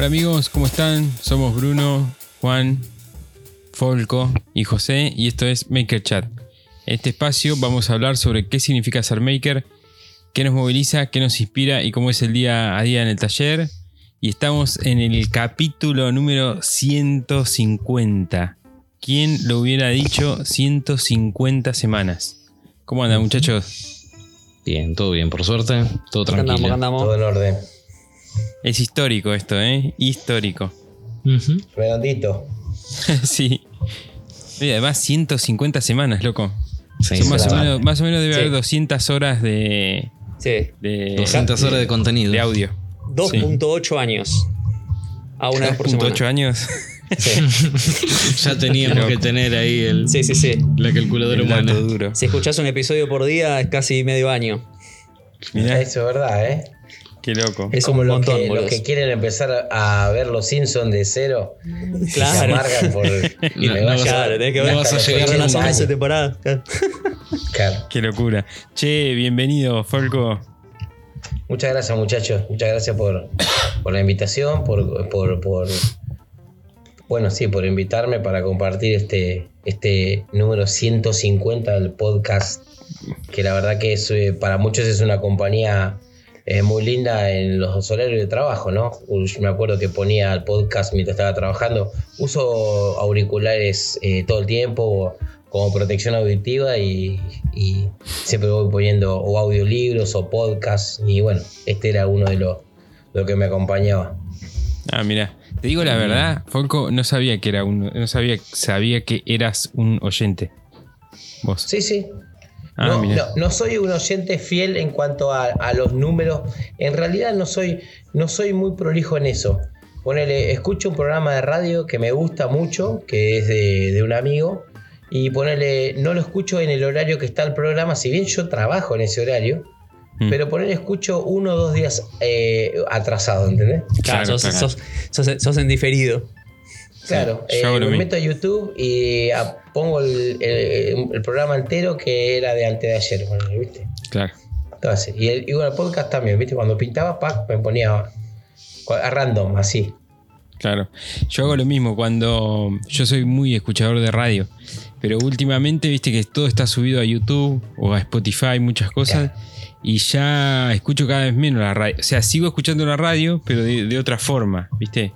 Hola amigos, ¿cómo están? Somos Bruno, Juan, Folco y José y esto es Maker Chat. En este espacio vamos a hablar sobre qué significa ser maker, qué nos moviliza, qué nos inspira y cómo es el día a día en el taller. Y estamos en el capítulo número 150. ¿Quién lo hubiera dicho 150 semanas? ¿Cómo andan muchachos? Bien, todo bien, por suerte, todo andamos, tranquilo. acá andamos. Todo en orden. Es histórico esto, ¿eh? Histórico. Redondito. sí. Y además 150 semanas, loco. Sí, Son más, o menos, más o menos debe Sí. haber 200 horas de, Sí, de, 200 horas de contenido. de audio. 2.8 años. A una vez por semana. 2.8 años. ya teníamos que tener ahí el, Sí, sí, sí. la calculadora humana. duro. Si escuchás un episodio por día, es casi medio año. Mirá, Eso es verdad, ¿eh? Qué loco. Es Como un los montón, que, los que quieren empezar a ver los Simpsons de cero. y Se Claro. amargan por. y No, me no vas a- Claro, tenés que no ver. vas a llegar Son las nunca. 11 temporadas. Claro. Claro. Qué locura. Che, bienvenido, Folco. Muchas gracias, muchachos. Muchas gracias por, por la invitación, por, por, por- Bueno, sí, por invitarme para compartir este, este número 150 del podcast. Que la verdad que es, eh, para muchos es una compañía eh, muy linda en los horarios de trabajo, ¿no? Yo me acuerdo que ponía el podcast mientras estaba trabajando. Uso auriculares eh, todo el tiempo como protección auditiva y, y siempre voy poniendo o audiolibros o podcasts. Y bueno, este era uno de los lo que me acompañaba. Ah, mira. Te digo la verdad, Folco, no sabía que era un. No sabía, sabía que eras un oyente. Vos. Sí, sí. Ah, no, mira. no, no soy un oyente fiel en cuanto a, a los números. En realidad no soy, no soy muy prolijo en eso. Ponele, escucho un programa de radio que me gusta mucho, que es de, de un amigo, y ponele, no lo escucho en el horario que está el programa, si bien yo trabajo en ese horario, Mm. pero ponele, escucho uno o dos días eh, atrasado, ¿entendés? Claro, Claro, sos, claro. sos- sos- sos en diferido. Claro, yo eh, me meto a YouTube y ah, pongo el, el- el programa entero que era de antes de ayer, ¿viste? Claro. Entonces, y, el, y bueno, el podcast también, ¿viste? Cuando pintaba, pack, me ponía a random, así. Claro. Yo hago lo mismo cuando. Yo soy muy escuchador de radio. Pero últimamente, viste que todo está subido a YouTube o a Spotify, muchas cosas. Y ya escucho cada vez menos la radio. O sea, sigo escuchando la radio, pero de, de otra forma, ¿viste?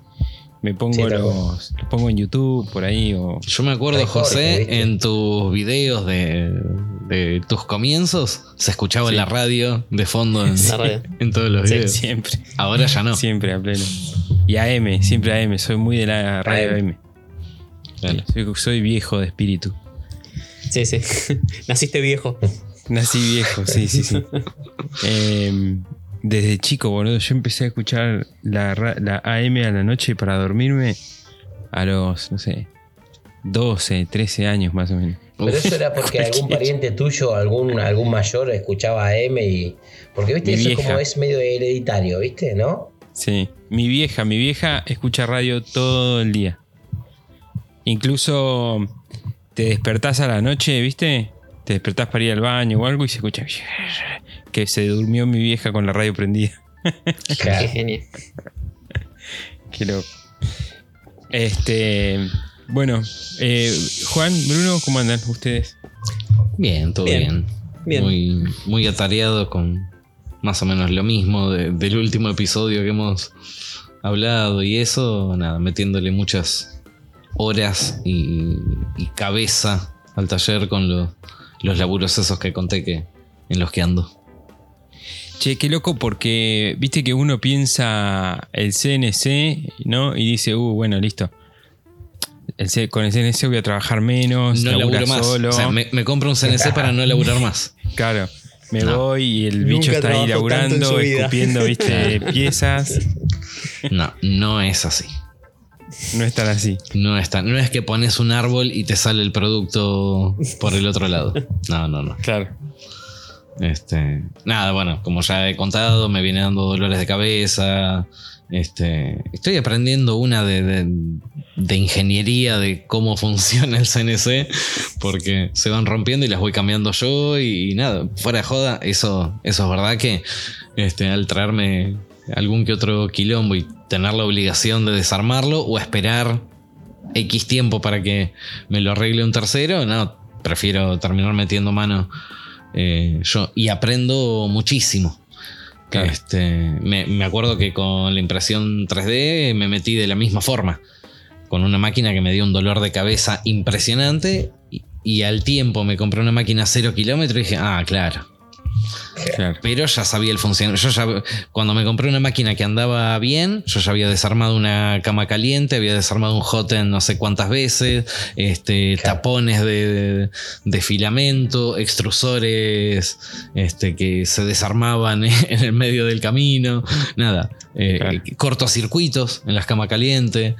Me pongo Sí, los, los pongo en YouTube por ahí o. Yo me acuerdo, José, en tus videos de, de tus comienzos, se escuchaba en la radio de fondo en, todos los Sí, videos. Siempre. Ahora ya no. Siempre a pleno. Y AM, siempre AM. Soy muy de la radio AM. Soy, soy viejo de espíritu. Sí, sí. Naciste viejo. Nací viejo, sí, sí, sí. Eh, desde chico, boludo, yo empecé a escuchar la, la AM a la noche para dormirme a los, no sé, 12, 13 años más o menos. Pero Uf, eso era porque algún pariente tuyo, algún, algún mayor, escuchaba a M y. Porque, ¿viste? Mi eso es vieja. como es medio hereditario, ¿viste? ¿No? Sí, mi vieja, mi vieja escucha radio todo el día. Incluso te despertás a la noche, ¿viste? Te despertás para ir al baño o algo y se escucha que se durmió mi vieja con la radio prendida. Qué Claro. genio. Qué loco. Este, bueno, eh, Juan, Bruno, ¿cómo andan ustedes? Bien, todo bien. Bien, bien. Muy, muy atareado con más o menos lo mismo de- del último episodio que hemos hablado y eso, nada, metiéndole muchas horas y, y cabeza al taller con los, los laburos esos que conté que en los que ando. Che, qué loco porque viste que uno piensa el CNC, ¿no? Y dice, uh, bueno, listo. El C- con el CNC voy a trabajar menos, No laburo más. solo. O sea, me, me compro un CNC para no laburar más. Claro, me No. voy y el Nunca bicho está ahí laburando, escupiendo, viste, piezas. No, no es así. No es tan así. No es, tan- no es que pones un árbol y te sale el producto por el otro lado. No, no, no. Claro. Este, nada, bueno, como ya he contado, me viene dando dolores de cabeza. Este, estoy aprendiendo una de, de- ingeniería de cómo funciona el CNC, porque se van rompiendo y las voy cambiando yo y, nada, fuera de joda, eso, eso es verdad que este, al traerme algún que otro quilombo y tener la obligación de desarmarlo o esperar X tiempo para que me lo arregle un tercero, no, prefiero terminar metiendo mano eh, yo y aprendo muchísimo. Este, me, me acuerdo que con la impresión 3D me metí de la misma forma, con una máquina que me dio un dolor de cabeza impresionante y, y al tiempo me compré una máquina cero kilómetros y dije, ah, claro, Claro. pero ya sabía el funcionamiento. Yo ya, cuando me compré una máquina que andaba bien, yo ya había desarmado una cama caliente, había desarmado un hoten no sé cuántas veces, este, Claro. tapones de, de filamento, extrusores este, que se desarmaban en el medio del camino, nada, eh, Claro. cortocircuitos en las camas calientes,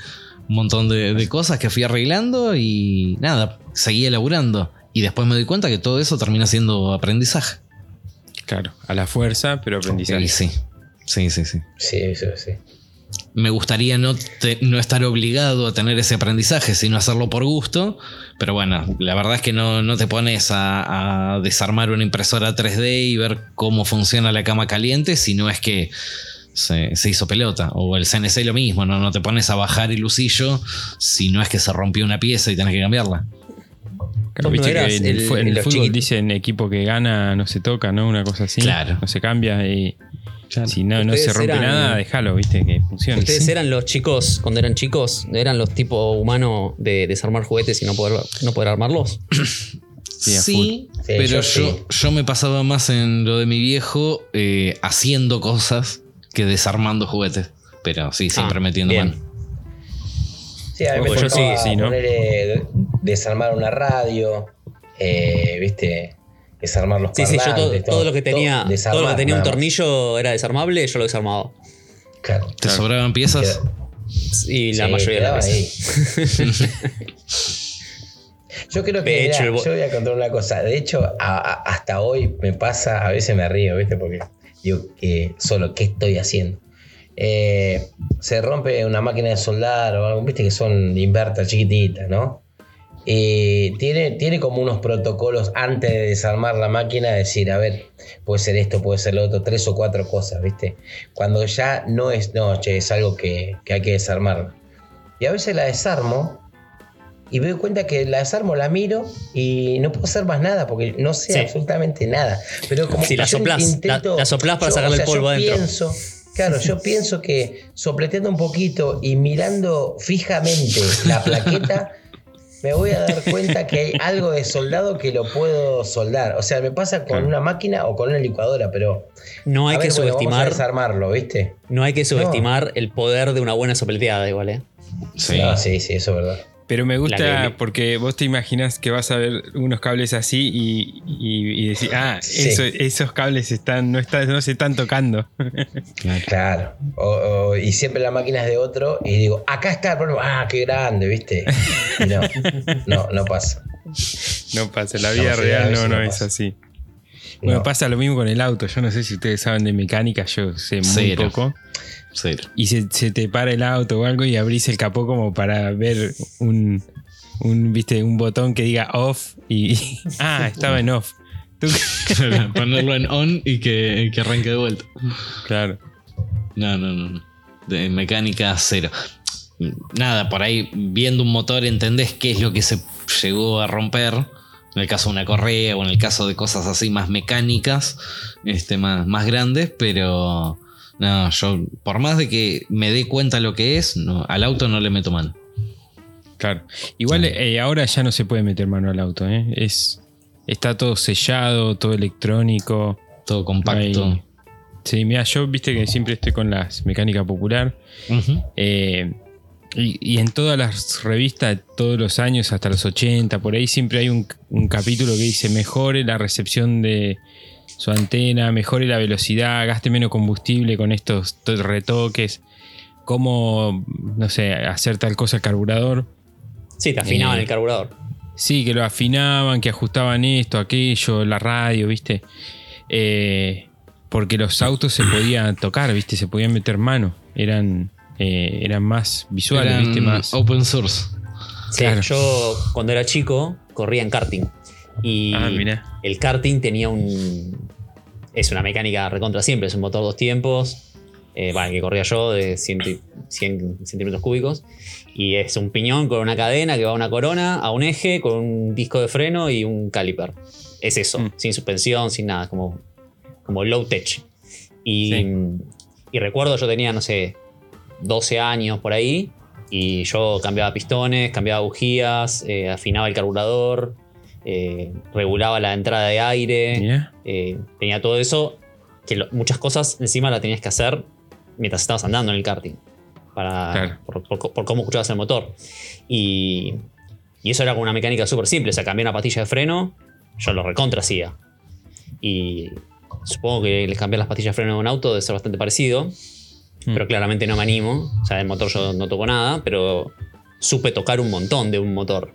un montón de, de cosas que fui arreglando y nada, seguía laburando. Y después me doy cuenta que todo eso termina siendo aprendizaje. Claro, a la fuerza, pero aprendizaje. Sí, sí, sí, sí. Sí, eso sí. Me gustaría no, te- no estar obligado a tener ese aprendizaje, sino hacerlo por gusto. Pero bueno, la verdad es que no, no te pones a, a desarmar una impresora 3D y ver cómo funciona la cama caliente, si no es que se, se hizo pelota. O el CNC lo mismo, ¿no? no te pones a bajar el lucillo si no es que se rompió una pieza y tenés que cambiarla. Claro, viste no que en el, fútbol dicen equipo que gana no se toca, ¿no? Una cosa así. Claro. No se cambia y si no, no se rompe eran- nada, déjalo, viste, que funcione. Ustedes Sí. eran los chicos, cuando eran chicos, eran los tipos humanos de desarmar juguetes y no poder, no poder armarlos. Sí, Sí, pero yo yo, sí. yo me pasaba más en lo de mi viejo eh, haciendo cosas que desarmando juguetes. Pero sí, siempre Ah, metiendo bien. mano. Sí, a mí me yo sí, sí, ¿no? Desarmar una radio, eh, viste, desarmar los Sí, sí, yo todo, lo que tenía, todo lo que tenía un tornillo era desarmable, yo lo desarmaba. Claro. ¿Te sobraban piezas? Y la sí, mayoría de las veces. Yo creo que De hecho, yo voy a contar una cosa. De hecho, a- a- hasta hoy me pasa, a veces me río, ¿viste? Porque digo que solo, ¿qué estoy haciendo? Eh, se rompe una máquina de soldar o algo, viste que son inverter chiquititas, ¿no? Y tiene, tiene como unos protocolos antes de desarmar la máquina, decir, a ver, puede ser esto, puede ser lo otro, tres o cuatro cosas, ¿viste? Cuando ya no es, no, che, es algo que, que hay que desarmar. Y a veces la desarmo y me doy cuenta que la desarmo, la miro y no puedo hacer más nada porque no sé Sí. absolutamente nada. Pero como Sí, que la soplás, intento- la- la soplás para yo, sacarle o sea, el polvo yo adentro. Pienso, claro, yo pienso que sopleteando un poquito y mirando fijamente la plaqueta, me voy a dar cuenta que hay algo de soldado que lo puedo soldar. O sea, me pasa con Claro. una máquina o con una licuadora, pero No hay a que ver, bueno, vamos a subestimar, desarmarlo, ¿viste? no hay que subestimar el poder de una buena sopleteada, igual, ¿eh? Sí. No, sí, sí, eso es verdad. Pero me gusta que- porque vos te imaginas que vas a ver unos cables así y, y, y decir, ah, Sí. eso- esos cables están, no, están, no se están tocando. Claro. O- o- y siempre la máquina es de otro y digo, acá está el problema. Ah, qué grande, ¿viste? Y no, no, no pasa. No pasa, la vida real no, no no es así. Bueno, No. pasa lo mismo con el auto. Yo no sé si ustedes saben de mecánica, yo sé muy Cero. poco. Cero. Y se, se te para el auto o algo y abrís el capó como para ver un, un, ¿viste? un botón que diga off y, ah, estaba en off. Tú- Ponerlo en on y que, que arranque de vuelta. claro. No, no, no. no. De mecánica cero. Nada, por ahí viendo un motor entendés qué es lo que se llegó a romper. En el caso de una correa o en el caso de cosas así más mecánicas, este, más, más grandes, pero no, yo por más de que me dé cuenta lo que es, no, al auto no le meto mano. Claro. Igual eh, ahora ya no se puede meter mano al auto, ¿eh? Es, está todo sellado, todo electrónico. Todo compacto. Sí, mira, yo viste que siempre estoy con las mecánica popular. Eh, y, y en todas las revistas, todos los años, hasta los 80, por ahí siempre hay un, un capítulo que dice mejore la recepción de su antena, mejore la velocidad, gaste menos combustible con estos to- retoques, cómo, no sé, hacer tal cosa al carburador. Sí, te afinaban Eh, el carburador. Sí, que lo afinaban, que ajustaban esto, aquello, la radio, ¿viste? Eh, porque los autos se podían tocar, ¿viste? Se podían meter mano. Eran, eh, eran más visuales, Eran ¿viste? Más. open source. Sí, claro. yo cuando era chico corría en karting. Y Ah, el karting tenía un. Es una mecánica recontra siempre, es un motor dos tiempos. eh, bueno, que corría yo de 100, y- 100 centímetros cúbicos. Y es un piñón con una cadena que va a una corona, a un eje, con un disco de freno y un caliper. Es eso, Mm. sin suspensión, sin nada, como, como low tech. Y, Sí. y recuerdo, yo tenía, no sé, 12 años por ahí, y yo cambiaba pistones, cambiaba bujías, eh, afinaba el carburador, eh, regulaba la entrada de aire. Mirá. Eh, tenía todo eso, que lo- muchas cosas encima las tenías que hacer mientras estabas andando en el karting, para, Claro. por, por- por cómo escuchabas el motor. Y, y eso era como una mecánica súper simple, o sea, cambié una pastilla de freno, yo lo recontra hacía. Y supongo que les cambiar las pastillas de freno de un auto debe ser bastante parecido, pero claramente no me animo, o sea, el motor yo no toco nada, pero supe tocar un montón de un motor.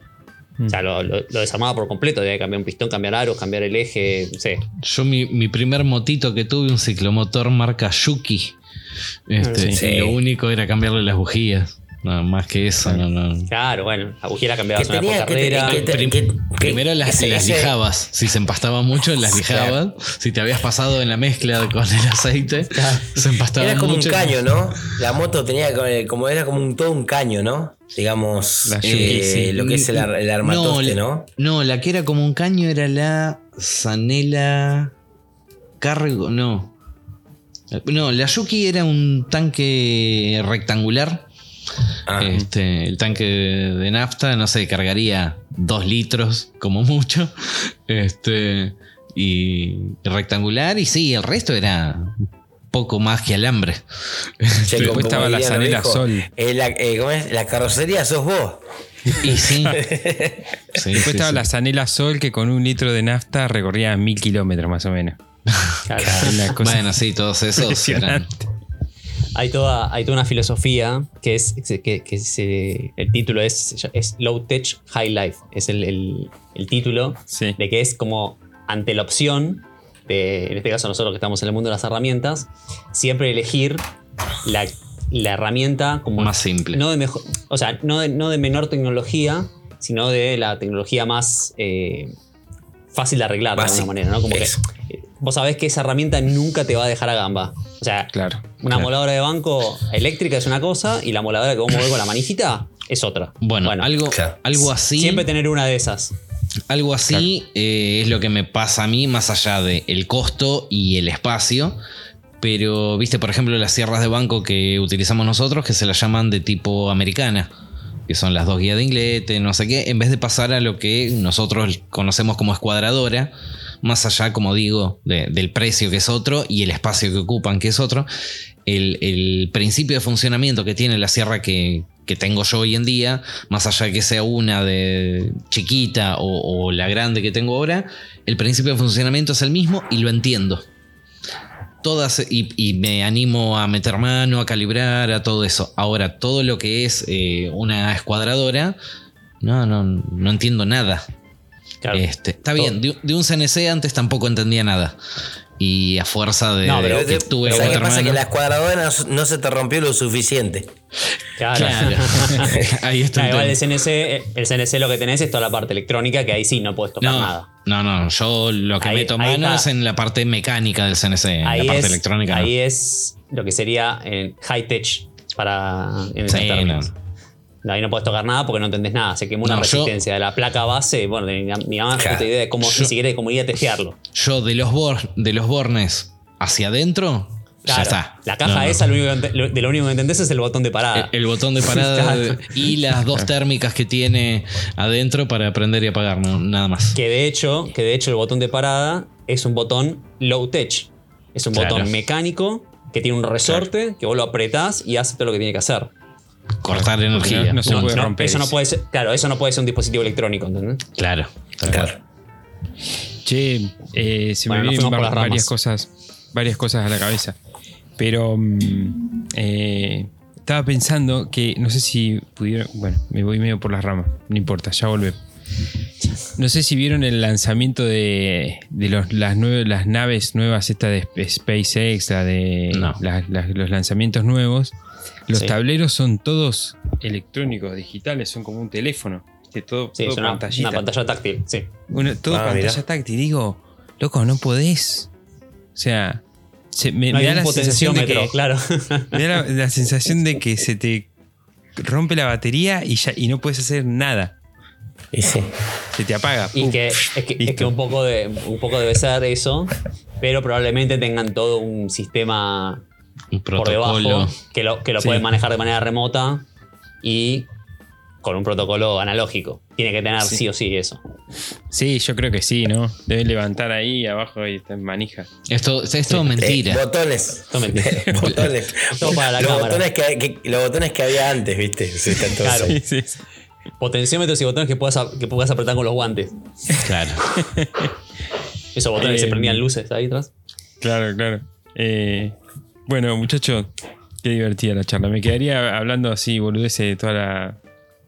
O sea, lo, lo- lo desarmaba por completo, debía cambiar un pistón, cambiar aros, cambiar el eje, no sé. Yo mi, mi primer motito que tuve, un ciclomotor marca Yuki. Este, Sí. y Lo único era cambiarle las bujías. Nada más que eso, no, no. Claro, bueno, Que cambiabas una por tenía que, carrera. que- que- Prim- que- que- Primero las, las lijabas. Si se empastaba mucho, las lijabas. Si te habías pasado en la mezcla con el aceite, se empastaba Era como mucho. un caño, ¿no? La moto tenía como, como era como un todo un caño, ¿no? Digamos, La eh, Yuki, sí. lo que es el, el armatoste, la- ¿no? No, la que era como un caño era la Zanela Cargo. No. No, la Yuki era un tanque rectangular. Ah, Este, el tanque de, nafta, no sé, cargaría dos litros como mucho. Este, y rectangular, y sí, el resto era poco más que alambre. che, después como estaba la Zanela Sol. eh, la, eh, ¿cómo es? La carrocería sos vos. Y sí. Sí, Después sí, estaba sí. la Zanela Sol que con un litro de nafta recorría mil kilómetros más o menos. Claro. Una cosa Bueno, sí, todos esos eran. Hay, toda, hay toda una filosofía que es que, que se- el título es, es Low Tech High Life. Es el, el- el título Sí. de que es como ante la opción de, en este caso nosotros que estamos en el mundo de las herramientas, siempre elegir la, la herramienta como Más simple. no de mejor, o sea, no de, no de menor tecnología, sino de la tecnología más eh, fácil de arreglar de alguna manera, ¿no? Como que vos sabés que esa herramienta nunca te va a dejar a gamba. O sea, Claro. una claro. moladora de banco eléctrica es una cosa y la moladora que vos movés con la manijita es otra. Bueno, algo, Claro. algo así. Siempre tener una de esas. Algo así eh, es lo que me pasa a mí, más allá del el costo y el espacio. Pero, viste, por ejemplo, las sierras de banco que utilizamos nosotros, que se las llaman de tipo americana, que son las dos guías de inglete, no sé qué, en vez de pasar a lo que nosotros conocemos como escuadradora, más allá, como digo, de- del precio que es otro y el espacio que ocupan que es otro, el, el principio de funcionamiento que tiene la sierra que, que tengo yo hoy en día, más allá de que sea una de chiquita o, la grande que tengo ahora, el principio de funcionamiento es el mismo y lo entiendo. Todas, y, y me animo a meter mano, a calibrar, a todo eso. Ahora, todo lo que es eh, una escuadradora, no, no, no entiendo nada. Claro. Este, está bien, de, de un CNC antes tampoco entendía nada. Y a fuerza de, No, pero de que te- tuve que ¿sabes qué pasa? Que la escuadradora no, no se te rompió lo suficiente. Claro. Claro. Ahí está el igual el CNC, el CNC lo que tenés es toda la parte electrónica que ahí sí no puedes tocar No, nada. no, no, yo lo que Ahí- meto mano es en la parte mecánica del CNC, en Ahí, la parte es, electrónica. no. ahí es lo que sería eh, high tech para en Sí, ahí no puedes tocar nada porque no entendés nada. Se quemó una No, yo- resistencia de la placa base. Bueno, ni, ni la más Claro. idea de cómo, Yo- ni siquiera de cómo ir a testearlo. Yo de los, bor- de los bornes hacia adentro, ya está. La caja No, no. esa, lo único lo- de lo único que entendés es el botón de parada. El, el botón de parada Claro. y las dos térmicas que tiene adentro para prender y apagar, no, nada más. Que de hecho, que de hecho el botón de parada es un botón low tech. Es un Claro. botón mecánico que tiene un resorte que vos lo apretás y hace todo lo que tiene que hacer. Cortar energía. no- no se puede No, romper eso no puede ser, claro, eso no puede ser un dispositivo electrónico, ¿entendés? Claro. Claro. Che, eh, se Bueno, me vienen ramas. varias cosas, varias cosas a la cabeza. Pero mm, eh, estaba pensando que no sé si pudieron. Bueno, me voy medio por las ramas. No importa, ya volvé. No sé si vieron el lanzamiento de, de los, las, nueve- las naves nuevas, esta de Sp- SpaceX, la de No. la- la- los lanzamientos nuevos. Los Sí. tableros son todos electrónicos, digitales, son como un teléfono. ¿viste? Todo, Sí, todo es una, pantalla táctil, sí. Una- todo Ah, pantalla mirá. táctil. Digo, loco, no podés. O sea, se- me, No me hay da la sensación de que claro. me da la, la sensación de que se te rompe la batería y ya y no puedes hacer nada. Y sí. Se te apaga. Y que, es que, es que un, poco de, un poco debe ser eso, pero probablemente tengan todo un sistema Un por protocolo. debajo que lo, que lo Sí. pueden manejar de manera remota y con un protocolo analógico. Tiene que tener Sí. sí, o sí eso. Sí, yo creo que sí, ¿no? Debes levantar ahí abajo y en manija. Esto, esto es mentira. Eh, botones. Es mentira. botones. Todo para la los, cámara. botones que, que- los botones que había antes, ¿viste? Sí, Claro. ahí. Sí, sí. Potenciómetros y botones que puedas, que puedas apretar con los guantes. Claro. Esos botones que se Eh, prendían luces ahí atrás. Claro, claro. Eh, bueno, muchachos, qué divertida la charla. Me quedaría hablando así, boludeces, toda la,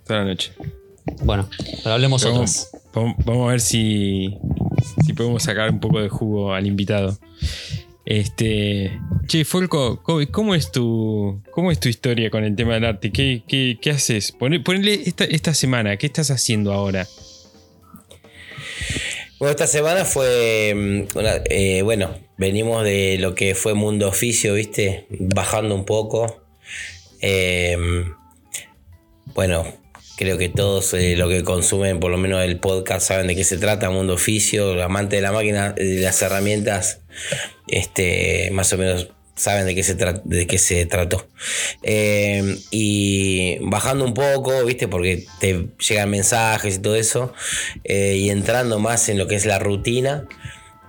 toda la noche. Bueno, pero hablemos Pero otras. Vamos, a ver si, si podemos sacar un poco de jugo al invitado. Este. Che, Folco, ¿cómo, cómo es tu. ¿Cómo es tu historia con el tema del arte? ¿Qué, qué- qué haces? Ponele esta, esta semana, ¿qué estás haciendo ahora? Bueno, esta semana fue. mm, una- eh, bueno, venimos de lo que fue Mundo Oficio, ¿viste? Bajando un poco. Eh, bueno, creo que todos eh, lo que consumen, por lo menos el podcast, saben de qué se trata. Mundo Oficio, amante de la máquina, de las herramientas, este, más o menos saben de qué se, de qué se trató. Eh, y bajando un poco, ¿viste? Porque te llegan mensajes y todo eso, eh, y entrando más en lo que es la rutina.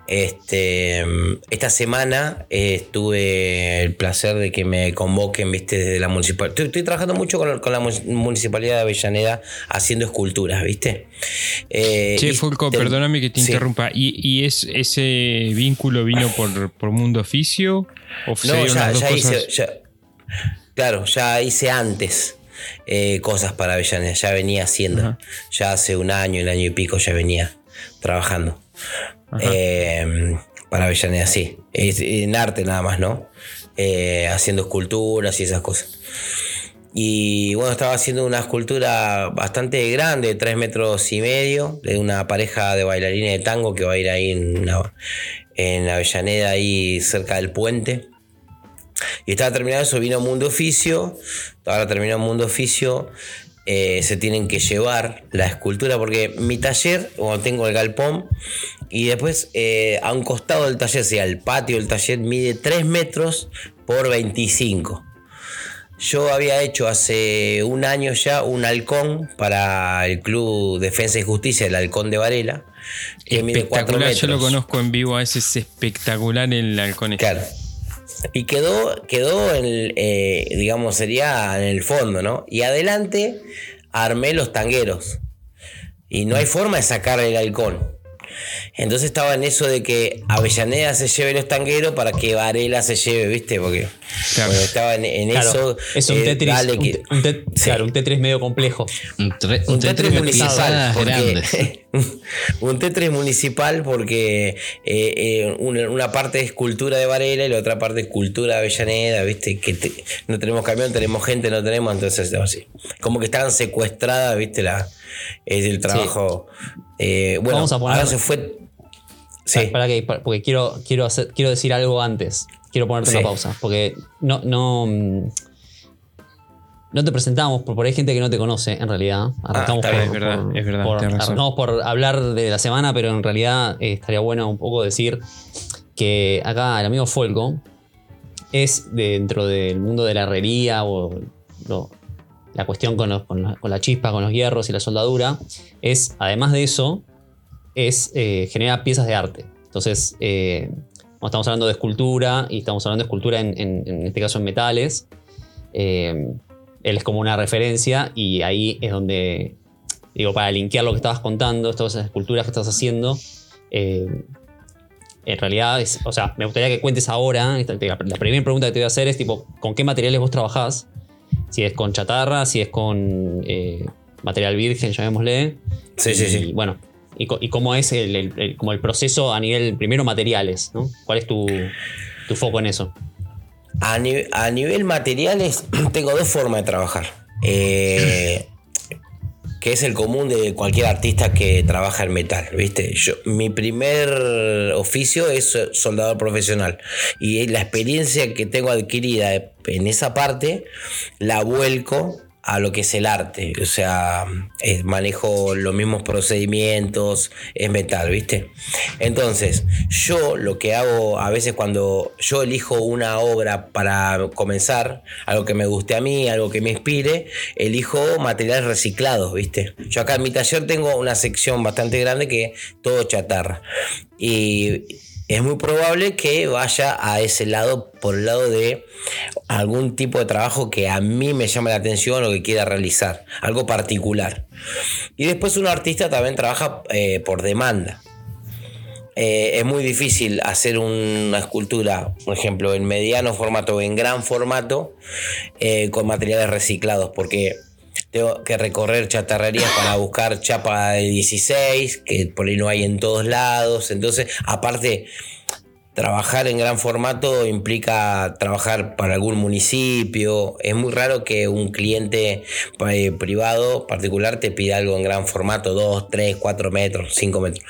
Este, esta semana eh, tuve el placer de que me convoquen, viste, desde la municipalidad. Estoy, estoy trabajando mucho con, con la mu- municipalidad de Avellaneda haciendo esculturas, viste. Eh, Che, te- perdóname que te sí. interrumpa. ¿Y, y es, ese vínculo vino por, por Mundo Oficio? ¿O se No, ya, ya hice. ya- claro, ya hice antes eh, cosas para Avellaneda. Ya venía haciendo. Ya hace un año, un año y pico ya venía trabajando. Eh, para Avellaneda, sí. En arte nada más, ¿no? Eh, haciendo esculturas y esas cosas. Y bueno, estaba haciendo una escultura bastante grande, de 3 metros y medio, de una pareja de bailarines de tango que va a ir ahí en, una- en Avellaneda, ahí cerca del puente. Y estaba terminando eso, vino Mundo Oficio, ahora terminó Mundo Oficio, eh, se tienen que llevar la escultura, porque mi taller, bueno, tengo el galpón, y después eh, a un costado del taller, o sea, el patio del taller mide 3 metros por 25. Yo había hecho hace un año ya un halcón para el Club Defensa y Justicia, el Halcón de Varela, que mide 4 Espectacular, metros. yo lo conozco en vivo, ese es espectacular el halcón. este. Claro. Y quedó, quedó en, el, eh, digamos, sería en el fondo, ¿no? Y adelante armé los tangueros. Y no hay forma de sacar el halcón. Entonces estaba en eso de que Avellaneda se lleve los tangueros para que Varela se lleve, ¿viste? Porque Claro. bueno, estaba en, en Claro, eso. es un eh, Tetris. dale un, que- te- un te- Sí. Claro, un Tetris medio complejo. Un, tre- un un Tetris Tetris grandes. un Tetris municipal porque eh, eh, una, una parte es cultura de Varela y la otra parte es cultura de Avellaneda, ¿viste? Que te- no tenemos camión, tenemos gente, no tenemos, entonces así. Como que estaban secuestradas, ¿viste? La, es el trabajo. eh, bueno, Vamos a poner- ahora se fue. Sí. Para que, para- porque quiero, quiero, hacer, quiero decir algo antes. Quiero ponerte Sí. una pausa. Porque no, no, mm, no te presentamos, por, por ahí hay gente que no te conoce, en realidad. Arrancamos Ah, por, es verdad, por- es verdad, por- arrancamos por hablar de la semana, pero en realidad eh, estaría bueno un poco decir que acá el amigo Folco es dentro del mundo de la herrería o lo- la cuestión con, los- con la, con la chispa, con los hierros y la soldadura, es, además de eso, es eh, genera piezas de arte. Entonces, eh, estamos hablando de escultura y estamos hablando de escultura en, en- en este caso en metales, eh, él es como una referencia y ahí es donde, digo, para linkear lo que estabas contando, todas esas esculturas que estás haciendo, eh, en realidad, es, o sea, me gustaría que cuentes ahora, la, la primera pregunta que te voy a hacer es tipo, ¿con qué materiales vos trabajás? Si es con chatarra, si es con eh, material virgen, llamémosle. Sí, y, sí, sí. Bueno, y, y cómo es el, el- el- como el proceso a nivel, primero materiales, ¿no? ¿Cuál es tu, tu foco en eso? A, a nivel materiales, tengo dos formas de trabajar. Eh, que es el común de cualquier artista que trabaja en metal, ¿viste? Yo, mi primer oficio es soldador profesional y la experiencia que tengo adquirida en esa parte la vuelco a lo que es el arte. O sea, eh, manejo los mismos procedimientos, es metal, ¿viste? Entonces, yo lo que hago a veces cuando yo elijo una obra para comenzar, algo que me guste a mí, algo que me inspire, elijo materiales reciclados, ¿viste? Yo acá en mi taller tengo una sección bastante grande que todo chatarra. Y es muy probable que vaya a ese lado por el lado de algún tipo de trabajo que a mí me llame la atención o que quiera realizar, algo particular. Y después un artista también trabaja eh, por demanda. Eh, es muy difícil hacer una escultura, por ejemplo, en mediano formato o en gran formato eh, con materiales reciclados, porque tengo que recorrer chatarrerías para buscar chapa de 16, que por ahí no hay en todos lados. Entonces, aparte, trabajar en gran formato implica trabajar para algún municipio. Es muy raro que un cliente eh, privado particular te pida algo en gran formato, 2, 3, 4 metros, 5 metros.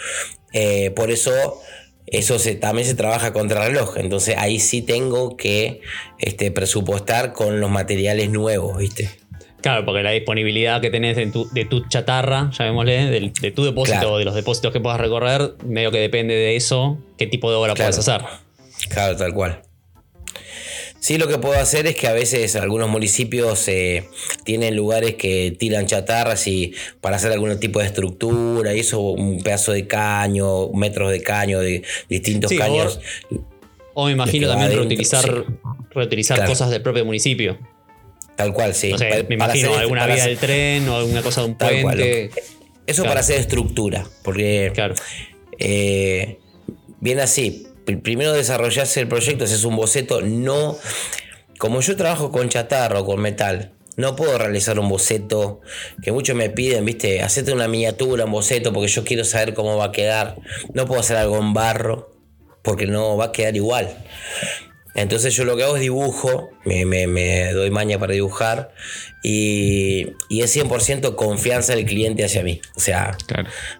Eh, por eso eso se, también se trabaja contra reloj. Entonces ahí sí tengo que este, presupuestar con los materiales nuevos, ¿viste? Claro, porque la disponibilidad que tenés de tu, de tu chatarra, llamémosle, de, de tu depósito, de los depósitos que puedas recorrer, medio que depende de eso, qué tipo de obra puedes hacer. Claro, tal cual. Sí, lo que puedo hacer es que a veces algunos municipios eh, tienen lugares que tiran chatarras y para hacer algún tipo de estructura, y eso, un pedazo de caño, metros de caño, de distintos caños. O, me imagino también reutilizar, reutilizar cosas del propio municipio. Tal cual, sí. me imagino alguna vía del tren o alguna cosa de un puente. Eso para hacer estructura, porque claro. eh, viene así. Primero desarrollarse el proyecto, es un boceto, no... Como yo trabajo con chatarro, con metal, no puedo realizar un boceto que muchos me piden, viste, hacerte una miniatura, un boceto, porque yo quiero saber cómo va a quedar. No puedo hacer algo en barro, porque no va a quedar igual. Entonces yo lo que hago es dibujo, me, doy maña para dibujar y, es 100% confianza del cliente hacia mí. O sea,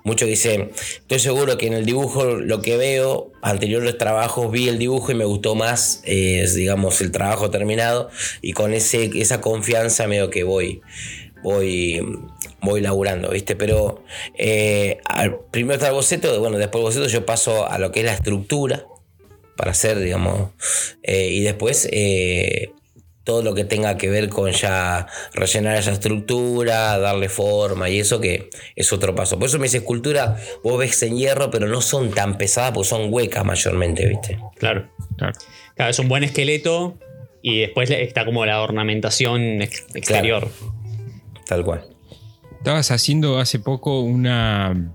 muchos dicen, estoy seguro que en el dibujo lo que veo, anteriores trabajos vi el dibujo y me gustó más, es, digamos, el trabajo terminado y con ese, esa confianza medio que voy, voy, voy laburando, ¿viste? Pero eh, primero está el boceto, bueno, después del boceto yo paso a lo que es la estructura para hacer, digamos. Eh, y después eh, todo lo que tenga que ver con ya rellenar esa estructura, darle forma y eso que es otro paso. Por eso me dice escultura, vos ves en hierro, pero no son tan pesadas porque son huecas mayormente, ¿viste? Claro, claro. Claro, es un buen esqueleto y después está como la ornamentación exterior. Tal cual. Estabas haciendo hace poco una.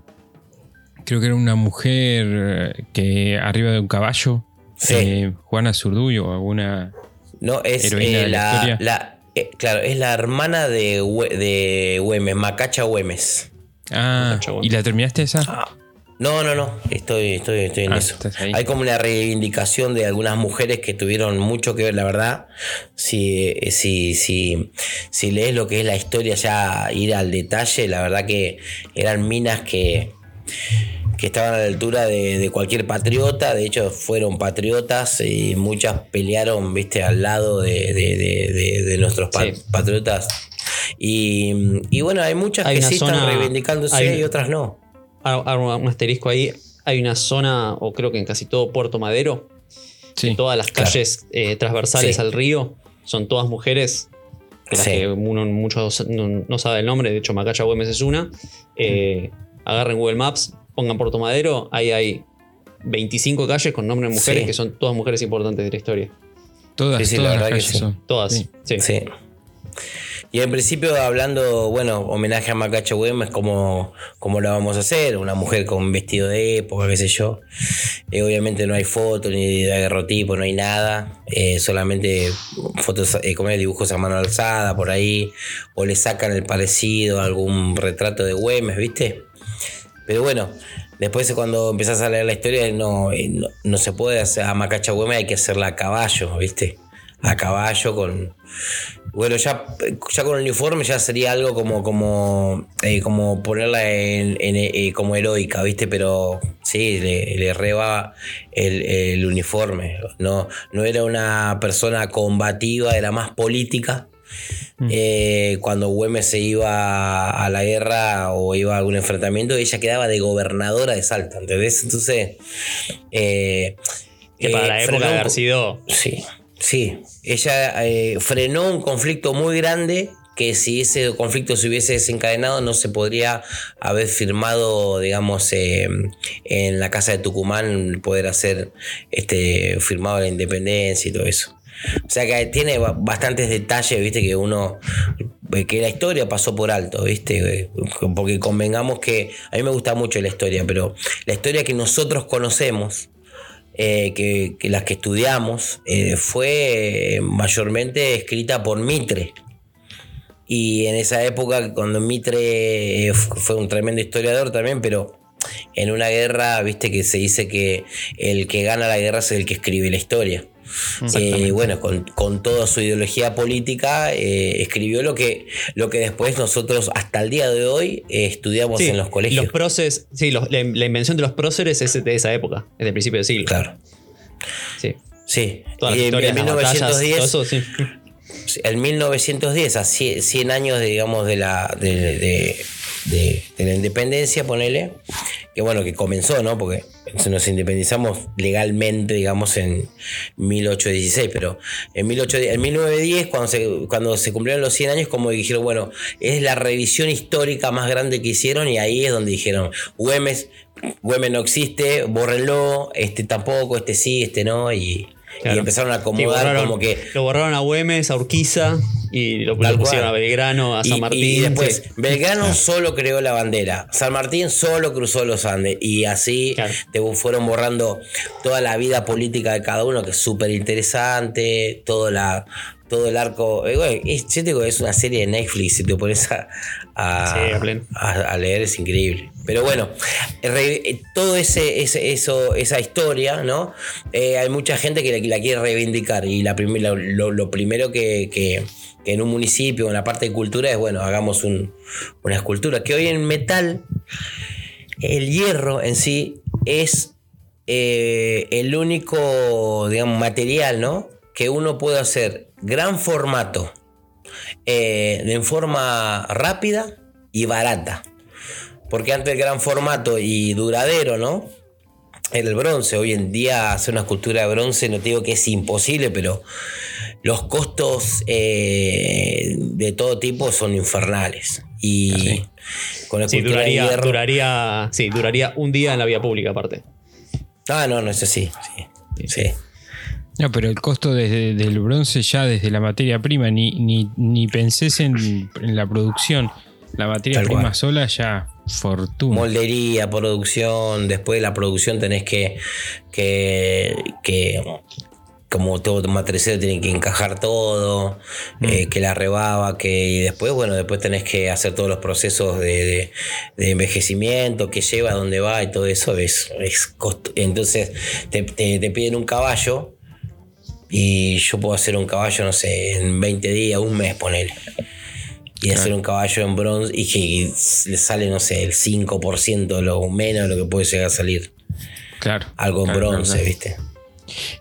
Creo que era una mujer eh, que arriba de un caballo eh, Juana Zurduy o alguna. No, es eh, la, eh, claro, es la hermana de, de Güemes, Macacha Güemes. Ah, ¿y la terminaste esa? Ah, no, no, no, estoy, estoy, estoy en ah, eso. Hay como una reivindicación de algunas mujeres que tuvieron mucho que ver, la verdad. Si, si, si, si lees lo que es la historia, ya ir al detalle, la verdad que eran minas que que estaban a la altura de, cualquier patriota, de hecho fueron patriotas y muchas pelearon, viste, al lado de, nuestros patriotas. Y, bueno, hay muchas que sí están reivindicándose y otras no. Un asterisco ahí, hay una zona, o creo que en casi todo Puerto Madero, todas las calles eh, transversales al río son todas mujeres que uno muchos no, sabe el nombre, de hecho Macacha Güemes es una. Eh, agarren Google Maps, pongan Puerto Madero, ahí hay 25 calles con nombres de mujeres que son todas mujeres importantes de la historia. Todas, sí, todas las calles son. Todas, sí. Y en principio hablando, bueno, homenaje a Macacha Güemes, como, como la vamos a hacer, una mujer con vestido de época, qué sé yo. Eh, obviamente no hay fotos ni de agarrotipo, no hay nada, eh, solamente fotos, eh, como dibujos a mano alzada por ahí, o le sacan el parecido a algún retrato de Güemes, ¿viste? Pero bueno, después cuando empezás a leer la historia, no, eh, no, se puede hacer a Macacha hay que hacerla a caballo, ¿viste? A caballo con Bueno, ya, ya con el uniforme ya sería algo como, como, eh, como ponerla en, eh, como heroica, ¿viste? Pero sí, le, le reba el, el uniforme. No, no era una persona combativa, era más política. Eh, cuando Güemes se iba a la guerra o iba a algún enfrentamiento, ella quedaba de gobernadora de Salta, ¿entendés? Entonces. eh, Que para eh, la época frenó de haber sido. Sí, sí. Ella eh, frenó un conflicto muy grande que si ese conflicto se hubiese desencadenado no se podría haber firmado, digamos, eh, en la casa de Tucumán, poder hacer este, firmado la independencia y todo eso. O sea que tiene ba- bastantes detalles, viste, que uno, eh, que la historia pasó por alto, viste, Eh, porque convengamos que a mí me gusta mucho la historia, pero la historia que nosotros conocemos, eh, que, las que estudiamos, fue mayormente escrita por Mitre. Y en esa época, cuando Mitre fue un tremendo historiador también, pero en una guerra, viste que se dice que el que gana la guerra es el que escribe la historia. Eh, bueno, con, con toda su ideología política, eh, escribió lo que, lo que después nosotros, hasta el día de hoy, eh, estudiamos Sí, en los colegios. Los próceres, sí, los- la, la invención de los próceres es de esa época, es del principio del siglo. Claro, Sí. sí. Todas las Y en- historias, en las batallas, 1910, todo eso, sí. en 1910, a 100, 100 años, digamos, de la, de, de- de- la independencia, ponele, que bueno, que comenzó, ¿no? Porque nos independizamos legalmente, digamos, en 1816, pero en, 1810 en 1910, cuando se, cuando se cumplieron los 100 años, como dijeron, bueno, es la revisión histórica más grande que hicieron y ahí es donde dijeron, Güemes, Güemes no existe, bórrenlo, este tampoco, este sí, este no, y, y empezaron a acomodar borraron- como que Lo borraron a Güemes, a Urquiza y lo, pusieron cual. a Belgrano, a Y- San Martín. Y, después, sí. Belgrano solo creó la bandera. San Martín solo cruzó los Andes. Y así Claro. te fueron borrando toda la vida política de cada uno, que es súper interesante. Todo, la, todo el arco. eh, bueno, es, yo te digo, es una serie de Netflix. Si te pones a, a, Sí, a pleno. a- a leer, es increíble. Pero bueno, re- eh, todo ese, eso, esa historia, ¿no? Eh, hay mucha gente que la, quiere reivindicar. Y la prim- lo, primero que, que- en un municipio, en la parte de cultura, es bueno, hagamos un- una escultura. Que hoy en metal, el hierro en sí es eh, el único, material, ¿no? Que uno puede hacer gran formato, en forma rápida y barata. Porque antes el gran formato y duradero, ¿no? Era el bronce. Hoy en día hacer una escultura de bronce, no te digo que es imposible, pero los costos eh, de todo tipo son infernales. Y con la Sí, escultura de hierro- duraría, sí, duraría un día en la vía pública aparte. Ah, no, no, eso sí. Sí. sí. No, pero el costo desde, del bronce ya desde la materia prima, ni, ni, ni pensés en, en la producción. La materia Tal prima cual. sola ya fortuna. Moldería, producción, después de la producción tenés que, que, que como todo matricero tiene que encajar todo, eh, que la rebaba, que y después, bueno, después tenés que hacer todos los procesos de, de- de envejecimiento, que lleva, dónde va y todo eso es, es costo- Entonces te, te- te piden un caballo y yo puedo hacer un caballo, no sé, en 20 días, un mes, ponele. Y hacer un caballo en bronce y que le sale, no sé, el 5% lo menos de lo que puede llegar a salir. Claro. Algo en claro, bronce, claro. ¿viste?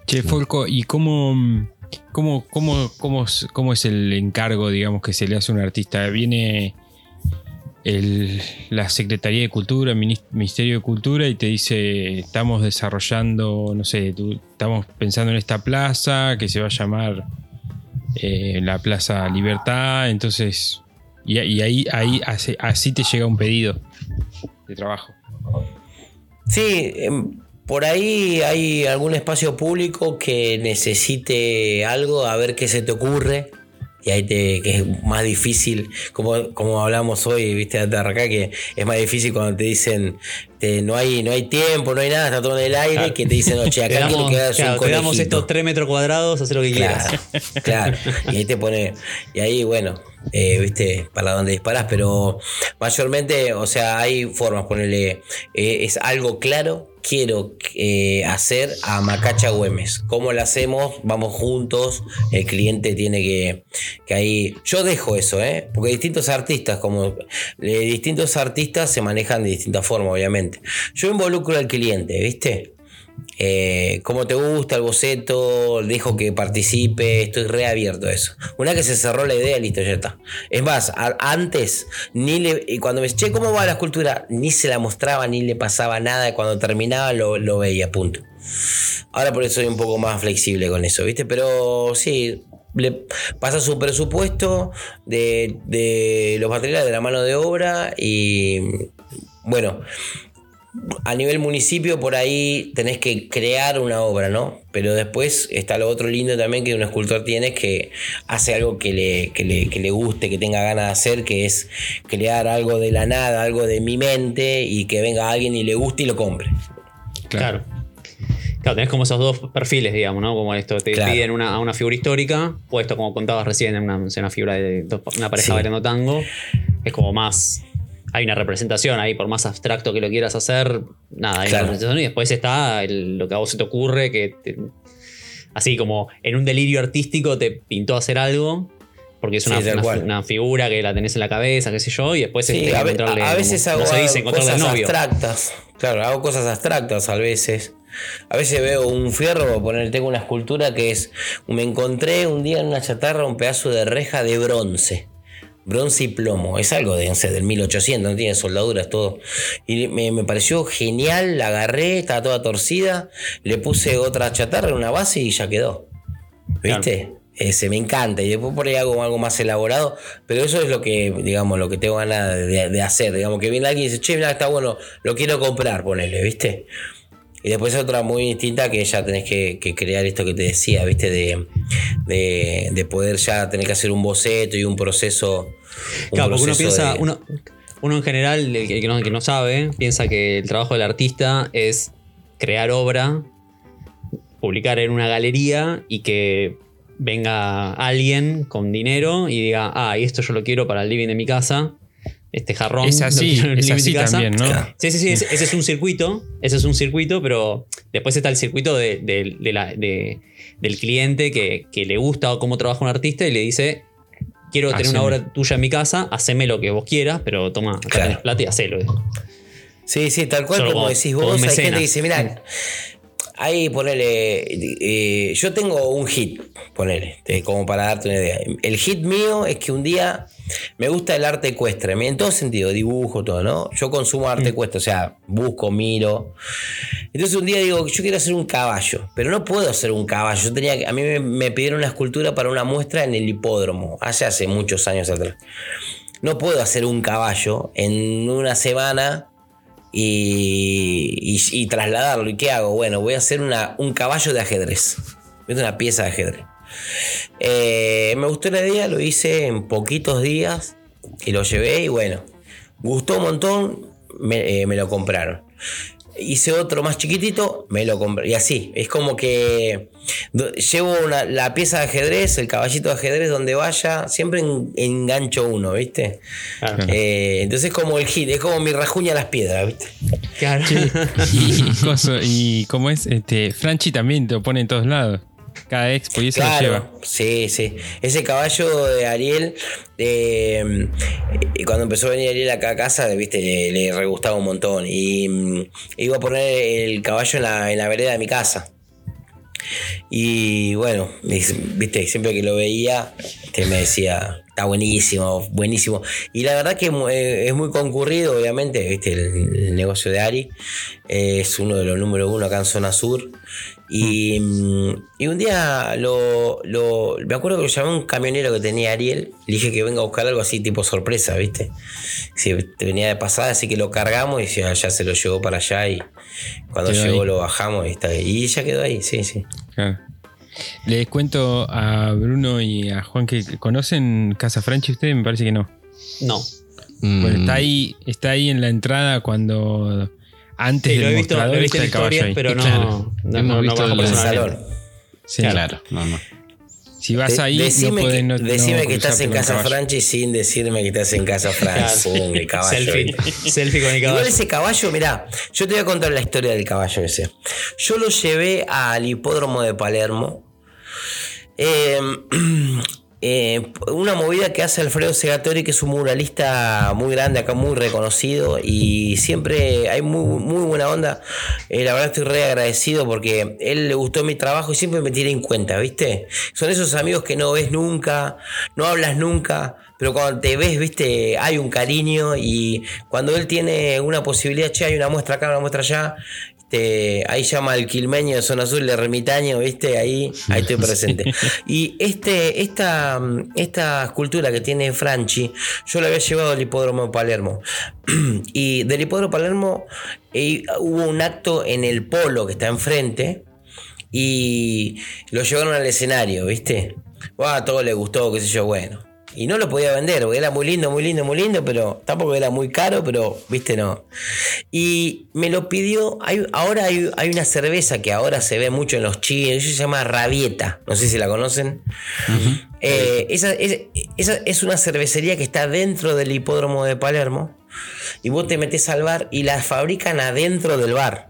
Che, Folco, ¿y cómo, cómo, cómo, cómo, es- cómo es el encargo, digamos, que se le hace a un artista? ¿Viene el- la Secretaría de Cultura, el Ministerio de Cultura, y te dice, estamos desarrollando, no sé, tú- estamos pensando en esta plaza que se va a llamar eh, la Plaza Libertad, entonces, y, y ahí, ahí así, así te llega un pedido de trabajo. Sí, em, por ahí hay algún espacio público que necesite algo, a ver qué se te ocurre. Y ahí te, que es más difícil, como, como hablamos hoy, viste, de acá, que es más difícil cuando te dicen te- no, hay, no hay tiempo, no hay nada, está todo en el aire, Claro. que te dicen, oye, Te acá quiero damos, que hagas claro, un te damos conejito". estos 3 metros cuadrados, haz lo que quieras. Claro, claro. Y ahí te pone. Y ahí, bueno, eh, viste, para dónde disparas, pero mayormente, o sea, hay formas, ponerle. es algo claro quiero eh, hacer a Macacha Güemes. ¿Cómo lo hacemos? Vamos juntos. El cliente tiene que, que ahí. Yo dejo eso, ¿eh? Porque distintos artistas, como eh, distintos artistas se manejan de distinta forma, obviamente. Yo involucro al cliente, ¿viste? Eh, cómo te gusta el boceto, dejo que participe, estoy reabierto a eso. Una que se cerró la idea, listo, ya está. Es más, antes, ni le, cuando me che, ¿cómo va la escultura? Ni se la mostraba, ni le pasaba nada, cuando terminaba lo, lo veía, punto. Ahora por eso soy un poco más flexible con eso, ¿viste? Pero sí, le pasa su presupuesto de, de los materiales de la mano de obra y bueno, a nivel municipio por ahí tenés que crear una obra, ¿no? Pero después está lo otro lindo también que un escultor tiene que hace algo que le, que le, que le guste, que tenga ganas de hacer, que es crear algo de la nada, algo de mi mente y que venga alguien y le guste y lo compre. Claro. Claro, tenés como esos dos perfiles, digamos, ¿no? Como esto, te Claro. piden una, a una figura histórica, o esto, como contabas recién, en una, en una figura de dos- una pareja Sí. bailando tango, es como más. Hay una representación ahí, por más abstracto que lo quieras hacer, nada, hay Claro. una representación y después está el- lo que a vos se te ocurre, que te- así como en un delirio artístico te pintó hacer algo, porque es una, figura que la tenés en la cabeza, qué sé yo, y después Sí, este, a, encontrarle, a veces como- hago no se dice, encontrarle el cosas novio. abstractas. Claro, hago cosas abstractas a veces. A veces veo un fierro, poner, tengo una escultura que es. Me encontré un día en una chatarra un pedazo de reja de bronce. Bronce y plomo. Es algo de, no sé, del 1800, no tiene soldaduras, todo. Y me, me pareció genial, la agarré, estaba toda torcida. Le puse otra chatarra en una base y ya quedó. ¿Viste? Ese me encanta. Y después por ahí hago algo más elaborado. Pero eso es lo que, digamos, lo que tengo ganas de, de hacer. Digamos, que viene alguien y dice, che, mira, está bueno, lo quiero comprar, ponele, ¿viste? Y después otra muy distinta que ya tenés que, que crear esto que te decía, ¿viste? De, de, de poder ya tener que hacer un boceto y un proceso. un Claro, porque uno piensa, de- uno, uno en general, el que, no, que no sabe, piensa que el trabajo del artista es crear obra, publicar en una galería y que venga alguien con dinero y diga, ah, y esto yo lo quiero para el living de mi casa, este jarrón. Es así, quiero en el es living de así mi casa". también, ¿no? Sí, sí, sí, ese, ese es un circuito, ese es un circuito, pero después está el circuito de- de- de la- de- del cliente que, que le gusta cómo trabaja un artista y le dice, quiero tener una obra tuya en mi casa, haceme lo que vos quieras, pero toma, acá Claro. tenés plata y hacelo. Sí, sí, tal cual Solo como decís vos. Hay gente que dice, mira, ahí ponele. eh, yo tengo un hit, ponele, te- como para darte una idea. El hit mío es que un día me gusta el arte ecuestre, en todo sentido, dibujo, todo, ¿no? Yo consumo arte ecuestre, o sea, busco, miro. Entonces un día digo, yo quiero hacer un caballo, pero no puedo hacer un caballo. Yo tenía que, a mí me, me pidieron una escultura para una muestra en el hipódromo, allá hace muchos años atrás. No puedo hacer un caballo en una semana y, trasladarlo. ¿Y qué hago? Bueno, voy a hacer un caballo de ajedrez. Es una pieza de ajedrez. Eh, me gustó la idea, lo hice en poquitos días y lo llevé y bueno, gustó un montón, me, eh, me lo compraron. Hice otro más chiquitito, me lo compré. Y así, es como que llevo una- la pieza de ajedrez, el caballito de ajedrez donde vaya, siempre en- engancho uno, ¿viste? Claro. Eh, entonces es como el hit, es como mi rajuña a las piedras, ¿viste? Claro. Y, y y como es, este, Franchi también te lo pone en todos lados. Cada expo y eso lo lleva. Claro, sí, sí. Ese caballo de Ariel, eh, cuando empezó a venir Ariel acá a casa, viste, le, le re gustaba un montón. Y mm, iba a poner el caballo en la, en la vereda de mi casa. Y bueno, viste, siempre que lo veía, este, me decía, está buenísimo, buenísimo. Y la verdad que eh, es muy concurrido, obviamente, viste, el, el negocio de Ari. eh, es uno de los número uno acá en zona sur. Y, mm, y un día lo, lo- me acuerdo que lo llamé a un camionero que tenía Ariel. Le dije que venga a buscar algo así, tipo sorpresa, ¿viste? Si venía de pasada, así que lo cargamos y ya, ya se lo llevó para allá. Y cuando Quedó llegó ahí. lo bajamos y, está, y ya quedó ahí, sí, sí. Claro. Les cuento a Bruno y a Juan que conocen Casa Franchi ustedes, me parece que no. No. Mm, Bueno, está ahí, está ahí en la entrada cuando antes Sí, del lo he visto, mostrador lo he visto está en el caballo historias, ahí. pero no, Claro. no, Hemos no, visto conozco el-. Sí. Claro, no, no. Si vas De- ahí, decime no podés que, no, decime no que estás en casa. Franchi sin decirme que estás en casa Franchi. Pum, el caballo. selfie, selfie con el Igual caballo. ese caballo, mirá, yo te voy a contar la historia del caballo ese. Yo lo llevé al hipódromo de Palermo. Eh, eh, una movida que hace Alfredo Segatori, que es un muralista muy grande acá, muy reconocido y siempre hay muy, muy buena onda. Eh, la verdad estoy re agradecido porque él le gustó mi trabajo y siempre me tiene en cuenta, ¿viste? Son esos amigos que no ves nunca, no hablas nunca. Pero cuando te ves, viste, hay un cariño y cuando él tiene una posibilidad, che, hay una muestra acá, una muestra allá, este, ahí llama al quilmeño de Zona Azul, de Ermitaño, viste, ahí, ahí estoy presente. Y este, esta, esta escultura que tiene Franchi, yo la había llevado al hipódromo de Palermo. y del hipódromo de Palermo eh, hubo un acto en el polo que está enfrente y lo llevaron al escenario, ¿viste? Buah, a todos les gustó, qué sé yo, bueno. Y no lo podía vender, porque era muy lindo, muy lindo, muy lindo, pero tampoco era muy caro, pero, viste, no. Y me lo pidió, hay, ahora hay, hay una cerveza que ahora se ve mucho en los chiles, se llama Rabieta, no sé si la conocen. Eh, esa, es, esa es una cervecería que está dentro del hipódromo de Palermo, y vos te metes al bar y la fabrican adentro del bar.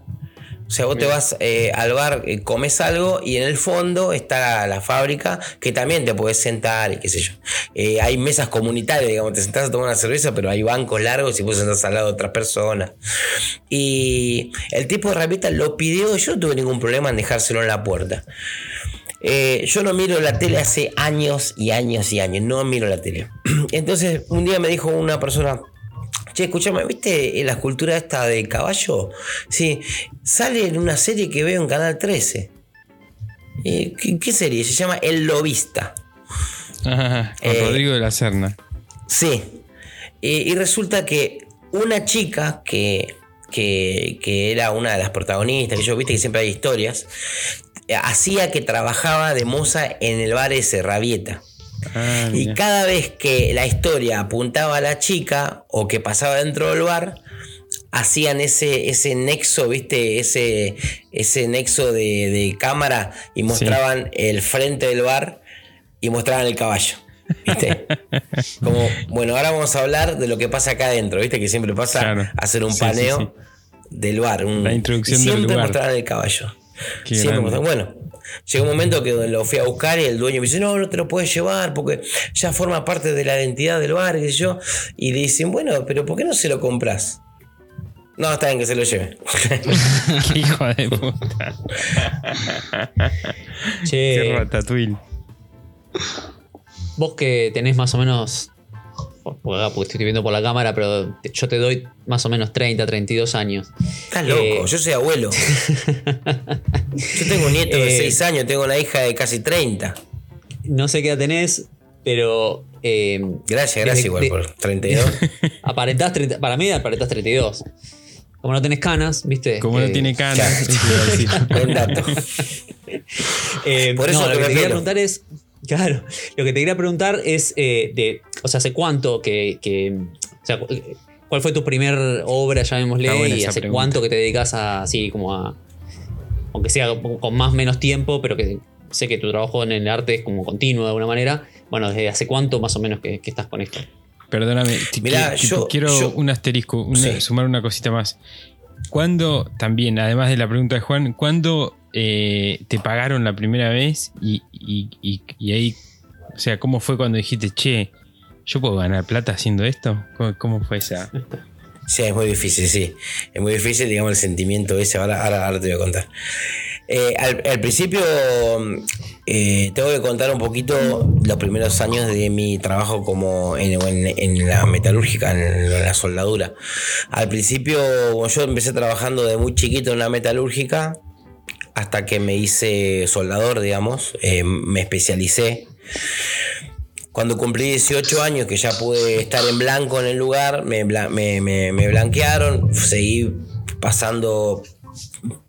O sea, vos te vas eh, al bar, eh, comes algo y en el fondo está la fábrica que también te puedes sentar y qué sé yo. Eh, hay mesas comunitarias, digamos, te sentás a tomar una cerveza, pero hay bancos largos y vos sentás al lado de otras personas. Y el tipo de rabita lo pidió, yo no tuve ningún problema en dejárselo en la puerta. Eh, yo no miro la tele hace años y años y años, no miro la tele. Entonces, un día me dijo una persona, Che, escúchame, ¿viste la escultura esta de caballo? Sí, sale en una serie que veo en Canal 13. Eh, ¿qué, qué serie? Se llama El Lobista. Ah, con Eh, Rodrigo de la Serna. Sí. Eh, y resulta que una chica que, que, que era una de las protagonistas, que yo viste que siempre hay historias, eh, hacía que trabajaba de moza en el bar ese, Rabieta. Ah, Y cada vez que la historia apuntaba a la chica o que pasaba dentro del bar, hacían ese, ese nexo, ¿viste? Ese, ese nexo de, de cámara y mostraban el frente del bar y mostraban el caballo. ¿Viste? Como, bueno, ahora vamos a hablar de lo que pasa acá adentro, ¿viste? Que siempre pasa Claro. hacer un Sí, paneo sí, del bar. un- La introducción y del siempre lugar. mostraban el caballo. Siempre mostraban- bueno, llegó un momento que lo fui a buscar y el dueño me dice, no, no te lo puedes llevar porque ya forma parte de la identidad del bar, y qué yo. Y le dicen, bueno, pero ¿por qué no se lo compras? No, está bien que se lo lleve. Qué hijo de puta. Qué Che, ratatouille. vos que tenés más o menos. Porque acá, porque estoy viendo por la cámara, pero yo te doy más o menos 30, 32 años. Estás loco, Eh, yo soy abuelo. yo tengo un nieto de Eh, 6 años, tengo una hija de casi 30. No sé qué edad tenés, pero. eh, Gracias, gracias igual de- por 32. aparentás 30 para mí aparentás 32. Como no tenés canas, ¿viste? Como no Eh, tiene canas. Buen dato. Eh, Por eso no, lo que te quería preguntar es. Claro, lo que te quería preguntar es eh, de. O sea, ¿hace cuánto que. que- o sea, cu- ¿cuál fue tu primer obra, llamémosle? Y hace pregunta. cuánto que te dedicas a. Así como a. Aunque sea con más o menos tiempo, pero que sé que tu trabajo en el arte es como continuo de alguna manera. Bueno, ¿desde hace cuánto más o menos que, que estás con esto? Perdóname, Mirá, qui- tipo, yo- quiero yo- un asterisco, una- Sí. sumar una cosita más. ¿Cuándo, también, además de la pregunta de Juan, cuándo eh, te pagaron la primera vez? Y, y- y- ahí, o sea, ¿cómo fue cuando dijiste, che, yo puedo ganar plata haciendo esto? ¿Cómo, fue esa? Sí, es muy difícil, sí. Es muy difícil, digamos, el sentimiento ese. Ahora, ahora, te voy a contar. Eh, al, principio, eh, tengo que contar un poquito los primeros años de mi trabajo como en, en- en la metalúrgica, en la soldadura. Al principio, yo empecé trabajando de muy chiquito en la metalúrgica hasta que me hice soldador, digamos. Eh, me especialicé. Cuando cumplí 18 años, que ya pude estar en blanco en el lugar, me, bla- me- me- me blanquearon, seguí pasando,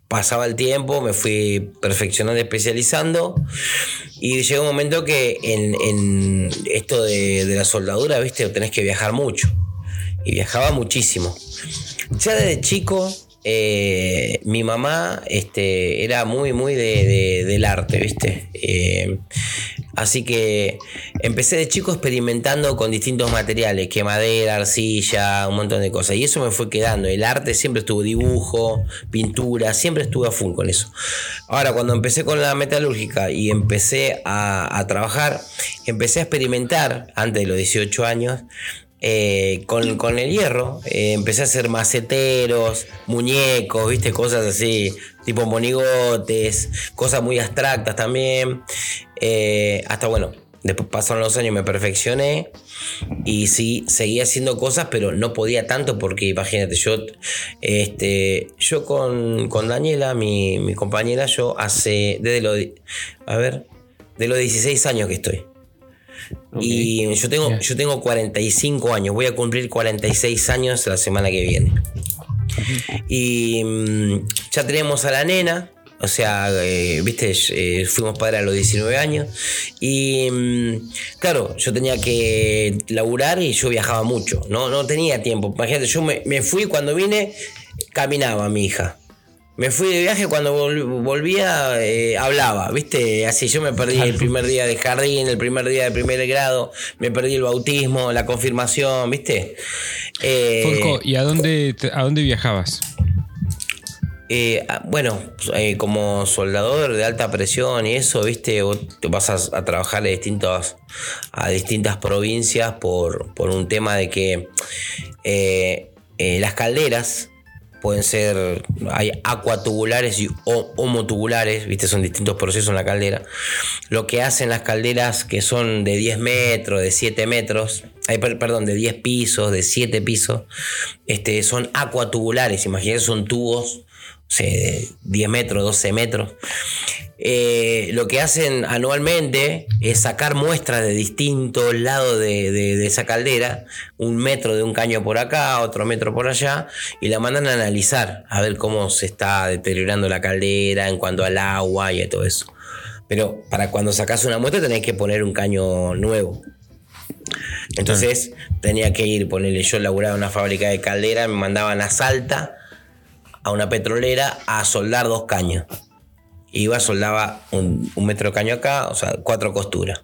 pasaba el tiempo, me fui perfeccionando, especializando, y llegó un momento que en, en esto de, de la soldadura, viste, tenés que viajar mucho, y viajaba muchísimo. Ya desde chico, eh, mi mamá este, era muy, muy de- de- del arte, ¿viste? Eh, Así que empecé de chico experimentando con distintos materiales, que madera, arcilla, un montón de cosas. Y eso me fue quedando. El arte siempre estuvo dibujo, pintura, siempre estuve a full con eso. Ahora, cuando empecé con la metalúrgica y empecé a, a trabajar, empecé a experimentar, antes de los 18 años, eh, con, con, el hierro. Eh, empecé a hacer maceteros, muñecos, viste, cosas así, tipo monigotes, cosas muy abstractas también. Eh, hasta bueno, después pasaron los años, me perfeccioné y sí, seguía haciendo cosas, pero no podía tanto porque imagínate, yo, este, yo con, con Daniela, mi, mi compañera, yo hace, desde los, a ver, de los 16 años que estoy. Y yo tengo, yo tengo 45 años, voy a cumplir 46 años la semana que viene. Y mm, ya tenemos a la nena, o sea, eh, viste, eh, fuimos padres a los 19 años. Y mm, claro, yo tenía que laburar y yo viajaba mucho. No, no tenía tiempo. Imagínate, yo me, me fui cuando vine, caminaba mi hija. Me fui de viaje cuando volvía, eh, hablaba, ¿viste? Así yo me perdí el primer día de jardín, el primer día de primer grado, me perdí el bautismo, la confirmación, ¿viste? Eh, Folco, ¿y a dónde, a dónde viajabas? Eh, bueno, como soldador de alta presión y eso, ¿viste? Vos te vas a, trabajar a, distintos, a distintas provincias por, por un tema de que las calderas pueden ser, hay acuatubulares y homotubulares, ¿viste? son distintos procesos en la caldera. Lo que hacen las calderas que son de 10 metros, de 7 metros, hay, perdón, de 10 pisos, de 7 pisos, este, son acuatubulares, imagínense, son tubos de 10 metros, 12 metros. Eh, lo que hacen anualmente es sacar muestras de distintos lados de, esa caldera, un metro de un caño por acá, otro metro por allá, y la mandan a analizar, a ver cómo se está deteriorando la caldera en cuanto al agua y a todo eso. Pero para cuando sacas una muestra tenés que poner un caño nuevo. Entonces tenía que ir, ponerle, yo laburaba en una fábrica de caldera, me mandaban a Salta, a una petrolera, a soldar dos caños iba, soldaba un, metro de caño acá, o sea, cuatro costuras.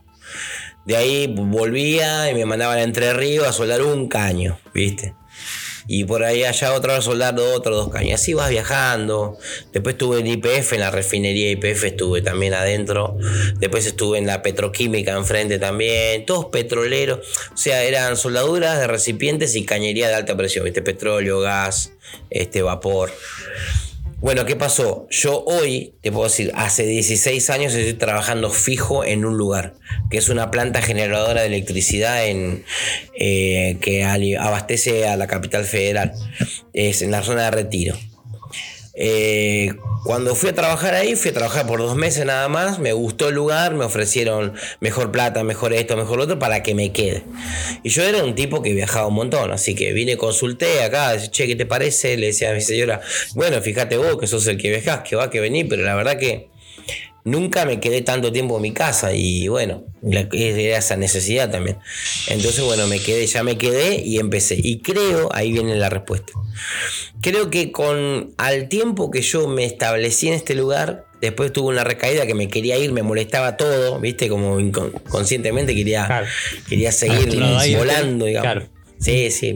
De ahí volvía y me mandaban a Entre Ríos a soldar un caño, ¿viste? Y por ahí allá otro a soldar otro, dos caños. Así vas viajando. Después estuve en IPF, en la refinería IPF estuve también adentro. Después estuve en la petroquímica enfrente también. Todos petroleros. O sea, eran soldaduras de recipientes y cañería de alta presión, ¿viste? Petróleo, gas, este, vapor. Bueno, ¿qué pasó? Yo hoy, te puedo decir, hace 16 años estoy trabajando fijo en un lugar, que es una planta generadora de electricidad en, eh, que abastece a la capital federal. Es en la zona de retiro. Eh, cuando fui a trabajar ahí, fui a trabajar por dos meses nada más, me gustó el lugar, me ofrecieron mejor plata, mejor esto, mejor lo otro, para que me quede. Y yo era un tipo que viajaba un montón, así que vine, consulté acá, che, ¿qué te parece? Le decía a mi señora, bueno, fíjate vos que sos el que viajás, que va, que venir, pero la verdad que nunca me quedé tanto tiempo en mi casa y bueno, era esa necesidad también. Entonces, bueno, me quedé, ya me quedé y empecé. Y creo, ahí viene la respuesta. Creo que con al tiempo que yo me establecí en este lugar, después tuve una recaída que me quería ir, me molestaba todo, viste, como inconscientemente quería, quería seguir volando, digamos. Sí, sí,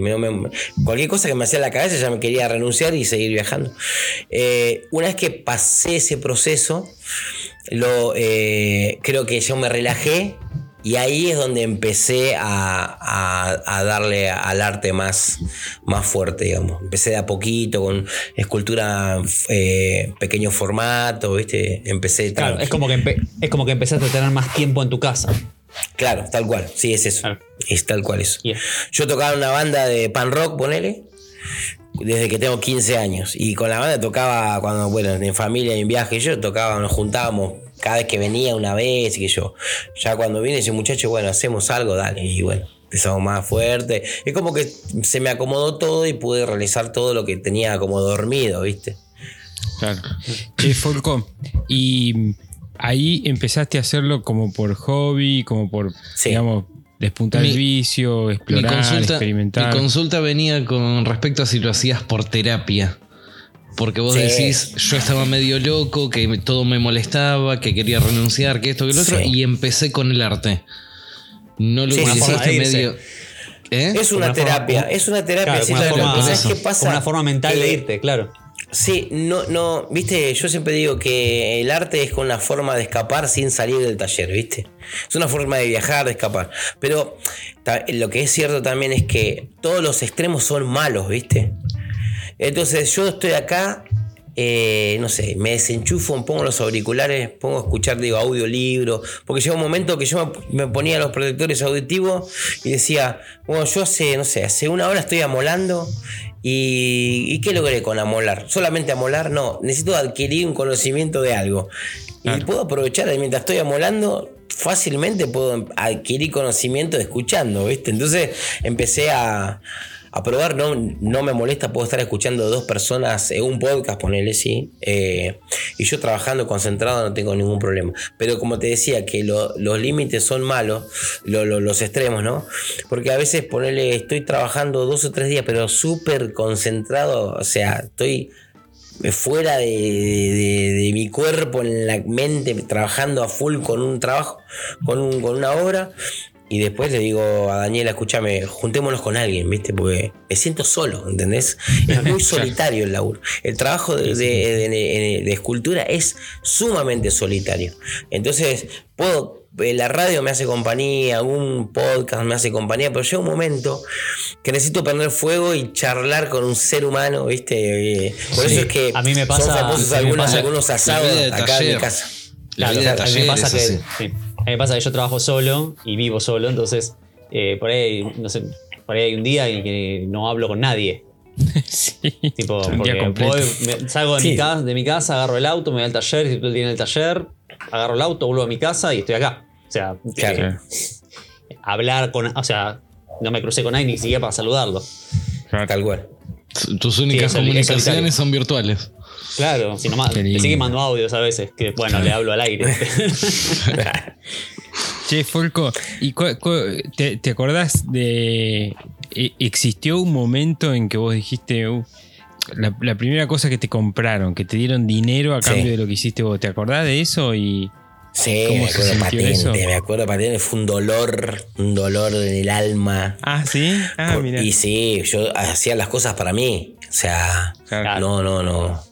cualquier cosa que me hacía en la cabeza ya me quería renunciar y seguir viajando. Eh, una vez que pasé ese proceso, lo, eh, creo que yo me relajé y ahí es donde empecé a, darle al arte más, más fuerte, digamos. Empecé de a poquito con escultura eh, pequeño formato, ¿viste? Empecé... Claro, es como, que es como que empezaste a tener más tiempo en tu casa. Claro, tal cual, sí, es eso. Es tal cual eso. Yo tocaba una banda de pan rock, ponele, desde que tengo 15 años. Y con la banda tocaba cuando, bueno, en familia en viaje, yo tocaba, nos juntábamos cada vez que venía una vez, y que yo. Ya cuando viene ese muchacho, bueno, hacemos algo, dale. Y bueno, empezamos más fuerte. Es como que se me acomodó todo y pude realizar todo lo que tenía como dormido, ¿viste? Claro. Eh, Folco, y ahí empezaste a hacerlo como por hobby, como por, digamos, despuntar el vicio, explorar, experimentar. Mi consulta venía con respecto a si lo hacías por terapia. Porque vos Sí. decís, yo estaba medio loco, que me- todo me molestaba, que quería renunciar, que esto, que lo otro, Sí. y empecé con el arte. No lo Sí, utilizaste medio. ¿Eh? Es una terapia, es una terapia. Claro, sí, como una, claro, forma, ¿Sabes qué pasa? como una forma mental de Que- irte, claro. Sí, no, no, viste, yo siempre digo que el arte es una forma de escapar sin salir del taller, viste. Es una forma de viajar, de escapar. Pero lo que es cierto también es que todos los extremos son malos, viste. Entonces yo estoy acá, eh, no sé, me desenchufo, pongo los auriculares, pongo a escuchar, digo, audiolibro, porque llega un momento que yo me ponía los protectores auditivos y decía, bueno, yo hace, no sé, hace una hora estoy amolando y, ¿y qué logré con amolar? ¿Solamente amolar? No, necesito adquirir un conocimiento de algo. Y puedo aprovechar, mientras estoy amolando, fácilmente puedo adquirir conocimiento escuchando, ¿viste? Entonces empecé a, a probar, no, no me molesta, puedo estar escuchando dos personas, eh, un podcast, ponele, sí, eh, y yo trabajando concentrado no tengo ningún problema. Pero como te decía, que lo- los límites son malos, lo- lo- los extremos, ¿no? Porque a veces, ponele, estoy trabajando dos o tres días, pero súper concentrado, o sea, estoy fuera de, de- de mi cuerpo, en la mente, trabajando a full con un trabajo, con, un- con una obra. Y después le digo a Daniela, escúchame, juntémonos con alguien, ¿viste? Porque me siento solo, ¿entendés? Es muy solitario el laburo. El trabajo de, de- de- de- de escultura es sumamente solitario. Entonces, puedo, eh, la radio me hace compañía, algún podcast me hace compañía, pero llega un momento que necesito prender fuego y charlar con un ser humano, ¿viste? Eh, Por Sí. eso es que A mí me pasa- son famosos me algunos, pasa- algunos asados acá en mi casa. La Claro, a mí me pasa que, sí. A mí me pasa que yo trabajo solo y vivo solo, entonces eh, por ahí, no sé, por ahí hay un día en que no hablo con nadie. sí. Tipo, Un día porque completo. voy- me- salgo de, Sí. mi casa, de mi casa, agarro el auto, me voy al taller, si tú en el taller, agarro el auto, vuelvo a mi casa y estoy acá. O sea, Claro. eh, hablar con, o sea, no me crucé con nadie ni siquiera para saludarlo. Tal cual. Tus únicas comunicaciones son virtuales. Claro, si nomás, que mando audios a veces, que bueno, le hablo al aire. Che, Folco, ¿y cu- cu- te, te acordás de. e- ¿Existió un momento en que vos dijiste. "Uh, la, la primera cosa que te compraron, que te dieron dinero a Sí. cambio de lo que hiciste vos? ¿Te acordás de eso? Y. Sí, ¿Cómo me acuerdo patente, eso? me acuerdo patente, fue un dolor, un dolor en el alma. Ah, sí. Ah, Por- mira. y sí, yo hacía las cosas para mí. O sea, Claro. no, no, no.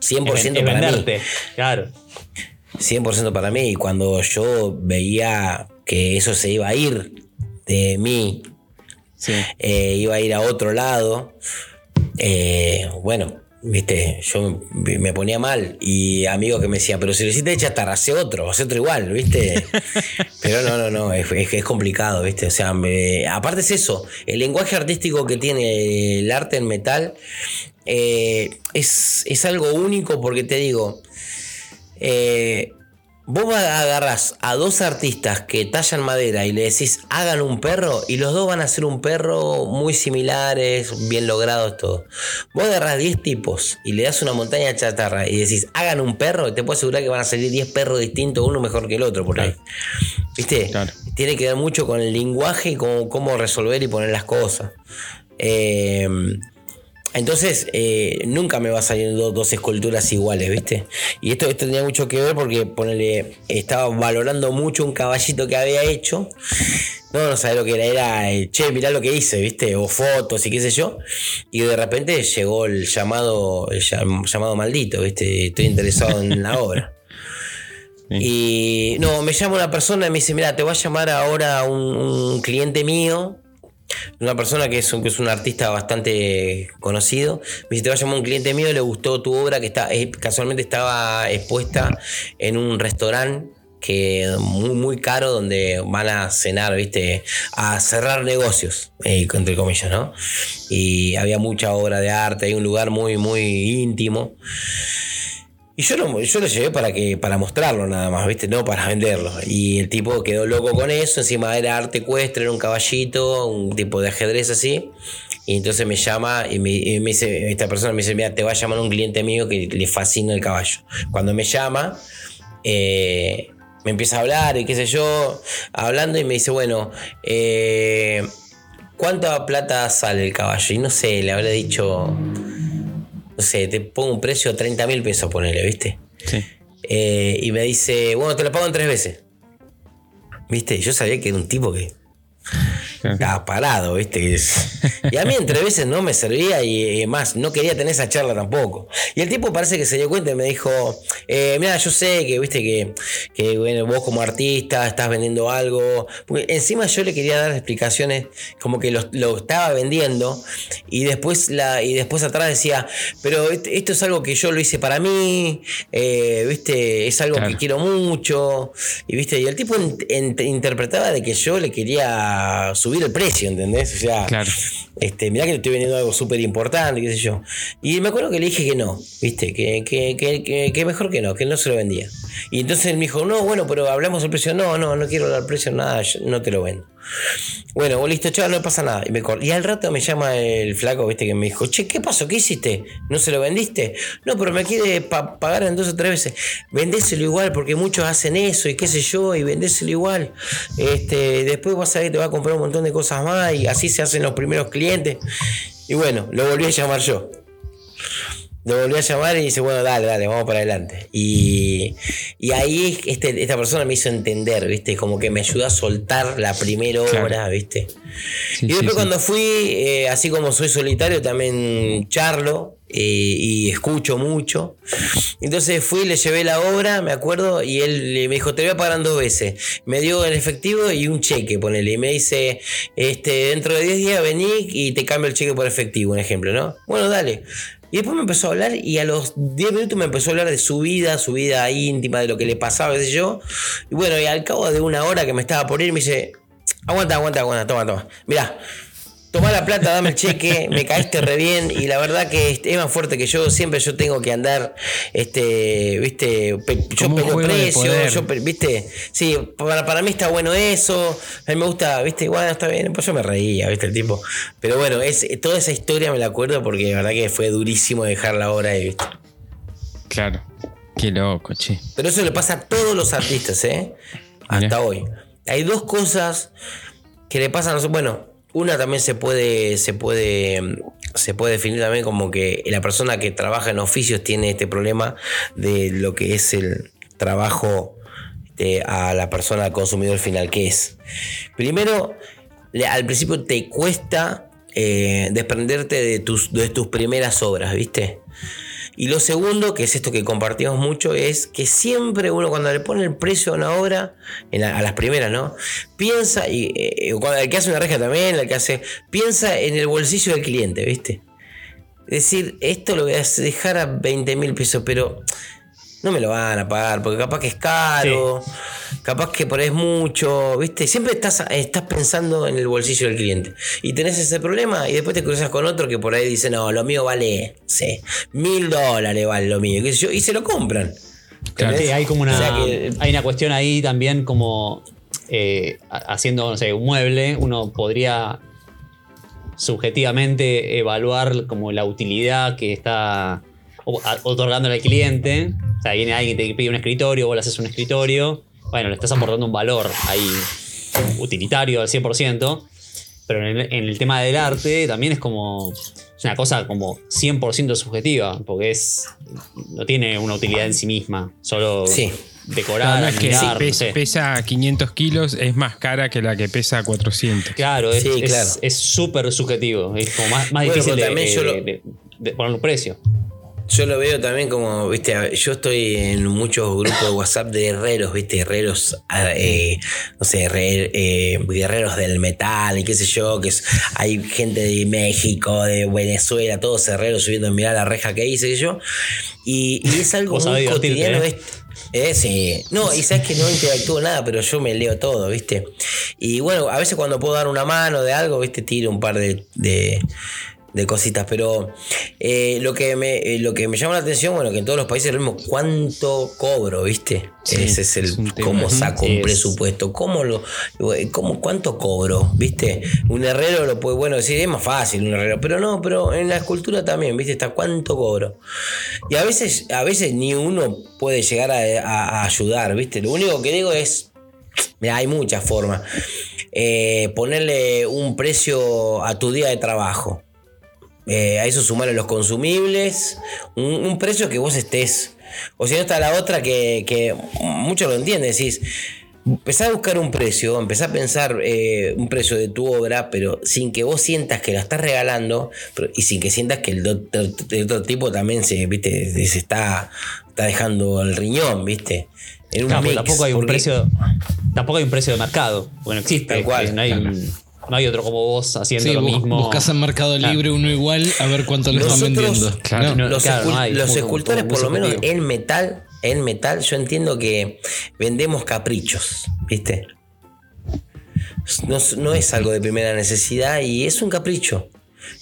100% Es ven- es para mí. venderte, claro. 100% para mí. Y cuando yo veía que eso se iba a ir de mí, Sí. eh, iba a ir a otro lado, eh, bueno, viste, yo me me ponía mal. Y amigos que me decían, pero si lo hiciste de chatarra, hace otro, hace otro igual, viste. pero no, no, no, es, es- es complicado, viste. O sea, me- aparte es eso, el lenguaje artístico que tiene el arte en metal eh, es, es algo único porque te digo, eh, vos agarrás a dos artistas que tallan madera y le decís hagan un perro y los dos van a hacer un perro muy similares, bien logrados todo. Vos agarrás 10 tipos y le das una montaña de chatarra y decís hagan un perro, te puedo asegurar que van a salir 10 perros distintos, uno mejor que el otro por ahí. ¿Viste? Claro. Tiene que ver mucho con el lenguaje y cómo, cómo resolver y poner las cosas. Eh, entonces, eh, nunca me va a salir do- dos esculturas iguales, ¿viste? Y esto, esto tenía mucho que ver porque, ponele, estaba valorando mucho un caballito que había hecho. No, no sabía lo que era, era, eh, che, mirá lo que hice, ¿viste? O fotos y qué sé yo. Y de repente llegó el llamado, el llamado maldito, ¿viste? Estoy interesado en la obra. Y no, me llama una persona y me dice, mira, te va a llamar ahora un, un cliente mío, una persona que es, un, que es un artista bastante conocido. Me dice, te va a llamar un cliente mío, le gustó tu obra, que está, eh, casualmente estaba expuesta en un restaurante que muy, muy caro donde van a cenar, viste, a cerrar negocios, eh, entre comillas, ¿no? Y había mucha obra de arte, hay un lugar muy, muy íntimo. Y yo lo, yo lo llevé para que para mostrarlo nada más, ¿viste? No para venderlo. Y el tipo quedó loco con eso. Encima era arte ecuestre, era un caballito, un tipo de ajedrez así. Y entonces me llama y me, dice, esta persona me dice, mira, te va a llamar un cliente mío que le fascina el caballo. Cuando me llama, eh, me empieza a hablar y qué sé yo, hablando y me dice, bueno, eh, ¿cuánta plata sale el caballo? Y no sé, le habré dicho no sé, te pongo un precio de 30 mil pesos, ponele, ¿viste? Sí. Eh, y me dice, bueno, te lo pago en tres veces. ¿Viste? Yo sabía que era un tipo que estaba parado, ¿viste? Y a mí entre veces no me servía y más, no quería tener esa charla tampoco. Y el tipo parece que se dio cuenta y me dijo, eh, mira, yo sé que, ¿viste? Que, que bueno, vos como artista estás vendiendo algo. Porque encima yo le quería dar explicaciones como que lo, lo estaba vendiendo y después, la, y después atrás decía, pero esto es algo que yo lo hice para mí, eh, ¿viste? Es algo Claro. que quiero mucho. Y, ¿viste? Y el tipo in- in- interpretaba de que yo le quería subir el precio, ¿entendés? O sea, Claro. este, mirá que le estoy vendiendo algo súper importante, qué sé yo. Y me acuerdo que le dije que no, ¿viste? Que, que, que, que- que mejor que no, que no se lo vendía. Y entonces él me dijo, no, bueno, pero hablamos del precio. No, no, no quiero hablar precio, nada, yo no te lo vendo. Bueno, vos listo, chaval, no pasa nada. Y, me y al rato me llama el flaco, viste, que me dijo, che, ¿qué pasó? ¿Qué hiciste? ¿No se lo vendiste? No, pero me quiere pa- pagar en dos o tres veces. Vendéselo igual, porque muchos hacen eso y qué sé yo, y vendéselo igual. Este, después vas a ver te va a comprar un montón de cosas más y así se hacen los primeros clientes. Y bueno, lo volví a llamar yo. Lo volví a llamar y dice, bueno, dale, dale, vamos para adelante. Y, y ahí este, esta persona me hizo entender, ¿viste? Como que me ayudó a soltar la primera Claro. hora, ¿viste? Sí, y después sí. cuando fui, eh, así como soy solitario, también charlo eh, y escucho mucho. Entonces fui, le llevé la obra, me acuerdo, y él me dijo, te voy a pagar dos veces. Me dio el efectivo y un cheque, ponele. Y me dice, este, dentro de 10 días vení y te cambio el cheque por efectivo, un ejemplo, ¿no? Bueno, dale. Y después me empezó a hablar y a los 10 minutos me empezó a hablar de su vida, su vida íntima, de lo que le pasaba, qué sé yo. Y bueno, y al cabo de una hora que me estaba por ir, me dice, aguanta, aguanta, aguanta, toma, toma. Mirá, toma la plata, dame el cheque, me caíste re bien y la verdad que es más fuerte que yo, siempre yo tengo que andar, este, viste, pe- yo de precio, yo, viste, sí, para, para mí está bueno eso, a mí me gusta, viste, bueno, está bien, pues yo me reía, viste, el tipo, pero bueno, es, toda esa historia me la acuerdo porque la verdad que fue durísimo dejar la obra ahí, viste. Claro. Qué loco, che. Pero eso le pasa a todos los artistas, ¿eh? Hasta Mirá. hoy. Hay dos cosas que le pasan a los- Bueno, una también se puede, se puede, se puede definir también como que la persona que trabaja en oficios tiene este problema de lo que es el trabajo este, a la persona, al consumidor final, que es. Primero, al principio te cuesta eh, desprenderte de tus, de tus primeras obras, ¿viste? Y lo segundo, que es esto que compartimos mucho, es que siempre uno cuando le pone el precio a una obra, la- a las primeras, ¿no? Piensa, y eh, cuando el que hace una reja también, el que hace, piensa en el bolsillo del cliente, ¿viste? Decir, esto lo voy a dejar a 20 mil pesos, pero no me lo van a pagar, porque capaz que es caro, capaz que por ahí es mucho, ¿viste? Siempre estás, estás pensando en el bolsillo del cliente. Y tenés ese problema y después te cruzas con otro que por ahí dice, no, lo mío vale, mil dólares vale lo mío, qué sé yo, y se lo compran. Claro. Hay como una, O sea que- hay una cuestión ahí también como eh, ha- haciendo, no sé, un mueble, uno podría subjetivamente evaluar como la utilidad que está otorgándole al cliente. O sea, viene alguien que te pide un escritorio, vos le haces un escritorio, bueno, le estás aportando un valor ahí utilitario al 100%, pero en el, en el tema del arte también es como es una cosa como 100% subjetiva, porque es no tiene una utilidad en sí misma, solo Sí. decorar, No, no es que si no pes- sé. pesa 500 kilos, es más cara que la que pesa 400. Claro, es Sí, claro. es súper subjetivo, es como más, más Bueno, difícil de poner un precio. Yo lo veo también como, viste, yo estoy en muchos grupos de WhatsApp de herreros, viste, herreros, eh, no sé, eh, guerreros del metal y qué sé yo, que es- hay gente de México, de Venezuela, todos herreros subiendo, mirá la reja que hice, yo. Y, y es algo muy cotidiano. ¿eh? esto. Eh, sí. No, y sabes que no interactúo nada, pero yo me leo todo, ¿viste? Y bueno, a veces cuando puedo dar una mano de algo, ¿viste? Tiro un par de, de, de cositas, pero eh, lo, que me, eh, lo que me llama la atención, bueno, que en todos los países es lo mismo, ¿cuánto cobro, ¿viste? Sí, Ese es el, es cómo saco un es- presupuesto, cómo lo, cómo, cuánto cobro, ¿viste? Un herrero lo puede, bueno, decir, es más fácil un herrero, pero no, pero en la escultura también, ¿viste? Está cuánto cobro. Y a veces, a veces ni uno puede llegar a, a- a ayudar, ¿viste? Lo único que digo es, mira, hay muchas formas. Eh, ponerle un precio a tu día de trabajo. Eh, a eso sumarle los consumibles, un, un precio que vos estés. O si no está la otra que, que muchos lo entienden, decís, empezá a buscar un precio, empezá a pensar eh, un precio de tu obra, pero sin que vos sientas que la estás regalando pero- y sin que sientas que el, otro tipo también se, ¿viste? se está, está dejando el riñón, ¿viste? En un Claro, mix, tampoco hay un porque- precio. Tampoco hay un precio de mercado. Bueno, existe. Tal cual, eh, no, hay, un- no hay otro como vos haciendo Sí, lo mismo. buscas en Mercado Claro. Libre uno igual a ver cuánto le están vendiendo. Claro, No. no, los, claro, escul- no hay. los Muy- escultores, muy por lo menos en metal, en metal, yo entiendo que vendemos caprichos, ¿viste? No, no es algo de primera necesidad y es un capricho.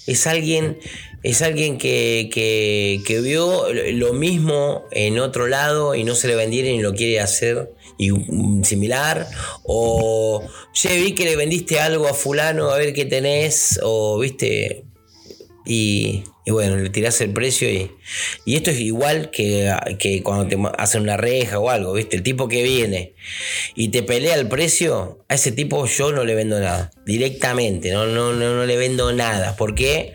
Es alguien, es alguien que, que- que vio lo mismo en otro lado y no se le vendieron y lo quiere hacer y, similar. O, che, vi que le vendiste algo a fulano, a ver qué tenés. O, viste, y, y bueno, le tirás el precio y, y esto es igual que, que cuando te hacen una reja o algo, ¿viste? El tipo que viene y te pelea el precio, a ese tipo yo no le vendo nada, directamente, no, no, no, no le vendo nada, porque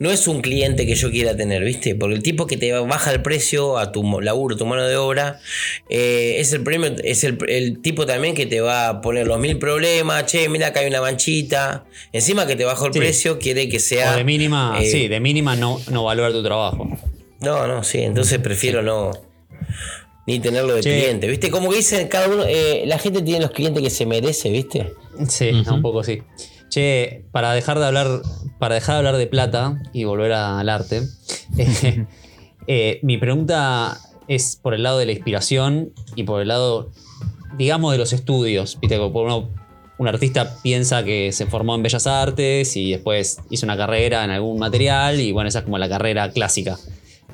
no es un cliente que yo quiera tener, ¿viste? Porque el tipo que te baja el precio a tu laburo, tu mano de obra, eh, es el premio, es el, el tipo también que te va a poner los mil problemas, che, mira que hay una manchita, encima que te bajó el Sí. precio, quiere que sea... O de mínima, eh, sí, de mínima no, no valorar tu trabajo. No, no, sí, entonces prefiero no... Ni tenerlo de cliente, ¿viste? Como que dicen cada uno, eh, la gente tiene los clientes que se merece, ¿viste? Sí, un poco sí. Che, para dejar de hablar, para dejar de hablar de plata y volver al arte, eh, eh, mi pregunta es por el lado de la inspiración y por el lado, digamos, de los estudios. Uno- un artista piensa que se formó en Bellas Artes y después hizo una carrera en algún material y bueno, esa es como la carrera clásica.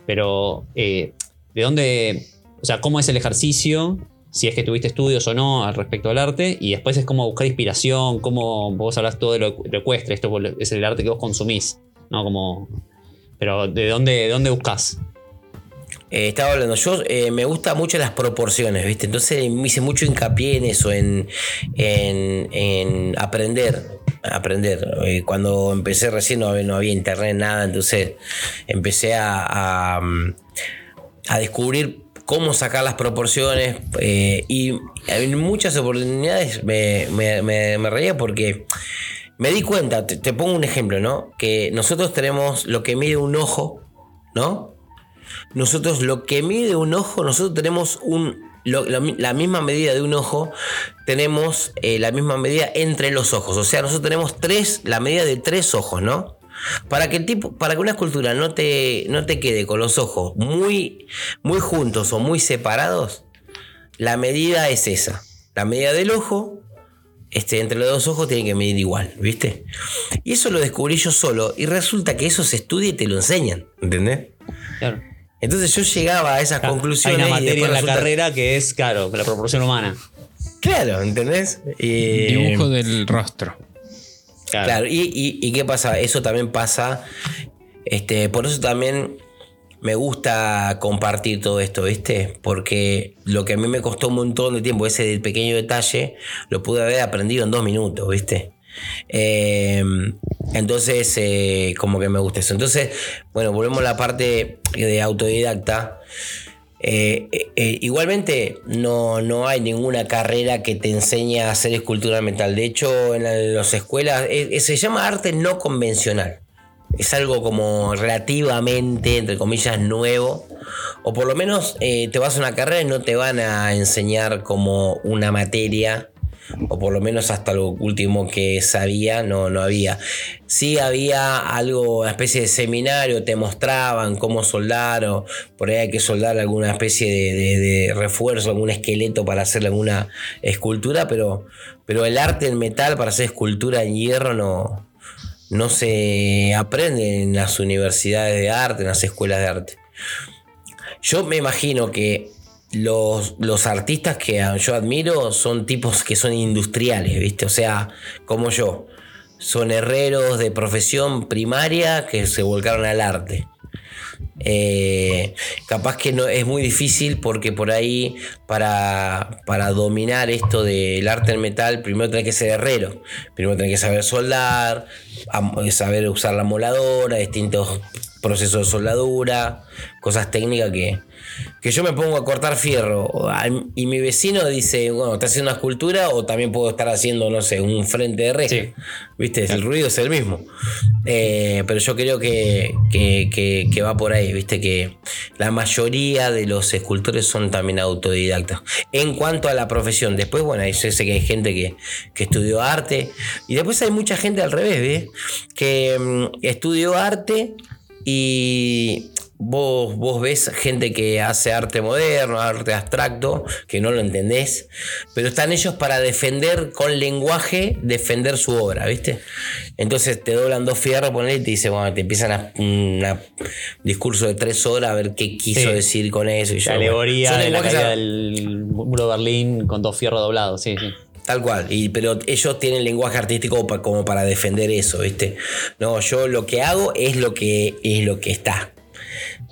Pero, eh, ¿de dónde, o sea, cómo es el ejercicio? Si es que tuviste estudios o no al respecto al arte, y después es cómo buscar inspiración, cómo vos hablas todo de lo lo ecuestre, esto es el arte que vos consumís, ¿no? Como, pero ¿de dónde, de dónde buscás? Eh, estaba hablando, yo eh, me gusta mucho las proporciones, ¿viste? Entonces me hice mucho hincapié en eso, en, en, en aprender. Aprender. Eh, cuando empecé recién no había, internet, nada, entonces empecé a, a descubrir cómo sacar las proporciones eh, y en muchas oportunidades me, reía porque me di cuenta, te, pongo un ejemplo, ¿no? Que nosotros tenemos lo que mide un ojo, ¿no? Nosotros lo que mide un ojo, nosotros tenemos un, la misma medida de un ojo, tenemos eh, la misma medida entre los ojos. O sea, nosotros tenemos tres, la medida de tres ojos, ¿no? Para que el tipo, para que una escultura no te, no te quede con los ojos muy, muy juntos o muy separados, la medida es esa. La medida del ojo, este, entre los dos ojos tiene que medir igual, ¿viste? Y eso lo descubrí yo solo y resulta que eso se estudia y te lo enseñan, ¿entendés? Claro. Entonces yo llegaba a esas Hay conclusiones. una y materia en la resulta- carrera que es, claro, la proporción humana. Claro, ¿entendés? Y- Dibujo del rostro. Claro. Y, y- qué pasa? Eso también pasa. Este, por eso también me gusta compartir todo esto, ¿viste? Porque lo que a mí me costó un montón de tiempo, ese pequeño detalle, lo pude haber aprendido en dos minutos, ¿viste? Eh, entonces, eh, como que me gusta eso. Entonces, bueno, volvemos a la parte de autodidacta. Eh, eh, eh, igualmente no, no hay ninguna carrera que te enseñe a hacer escultura metal. De hecho, en la- en las escuelas se llama arte no convencional. Es algo como relativamente, entre comillas, nuevo. O por lo menos te vas a una carrera y no te van a enseñar como una materia. O por lo menos hasta lo último que sabía, no, no había. Sí había algo, una especie de seminario, te mostraban cómo soldar, o por ahí hay que soldar alguna especie de, refuerzo, algún esqueleto para hacer alguna escultura, pero, pero el arte en metal para hacer escultura en hierro no, no se aprende en las universidades de arte, en las escuelas de arte. Yo me imagino que los, los artistas que yo admiro son tipos que son industriales, ¿viste? O sea, como yo. Son herreros de profesión primaria que se volcaron al arte. Eh, capaz que no es muy difícil porque por ahí para, para dominar esto del arte del metal primero tenés que ser herrero, primero tenés que saber soldar, saber usar la moladora, distintos procesos de soldadura, cosas técnicas que, que yo me pongo a cortar fierro y mi vecino dice, bueno, está haciendo una escultura o también puedo estar haciendo, no sé, un frente de reja. Sí. ¿Viste? El ruido es el mismo. Eh, pero yo creo que, que- que- que va por ahí, ¿viste? Que la mayoría de los escultores son también autodidactas. En cuanto a la profesión, después, bueno, yo sé que hay gente que, que estudió arte y después hay mucha gente al revés, ¿ves? Que mm, estudió arte y vos, vos ves gente que hace arte moderno, arte abstracto, que no lo entendés, pero están ellos para defender con lenguaje, defender su obra, ¿viste? Entonces te doblan dos fierros, ponele, y te dicen, bueno, te empiezan a un discurso de tres horas a ver qué quiso Sí. decir con eso. Y La alegoría de la caída del muro de Berlín con dos fierros doblados, sí, sí. Tal cual, y, pero ellos tienen lenguaje artístico pa- como para defender eso, ¿viste? No, yo lo que hago es lo que es lo que está.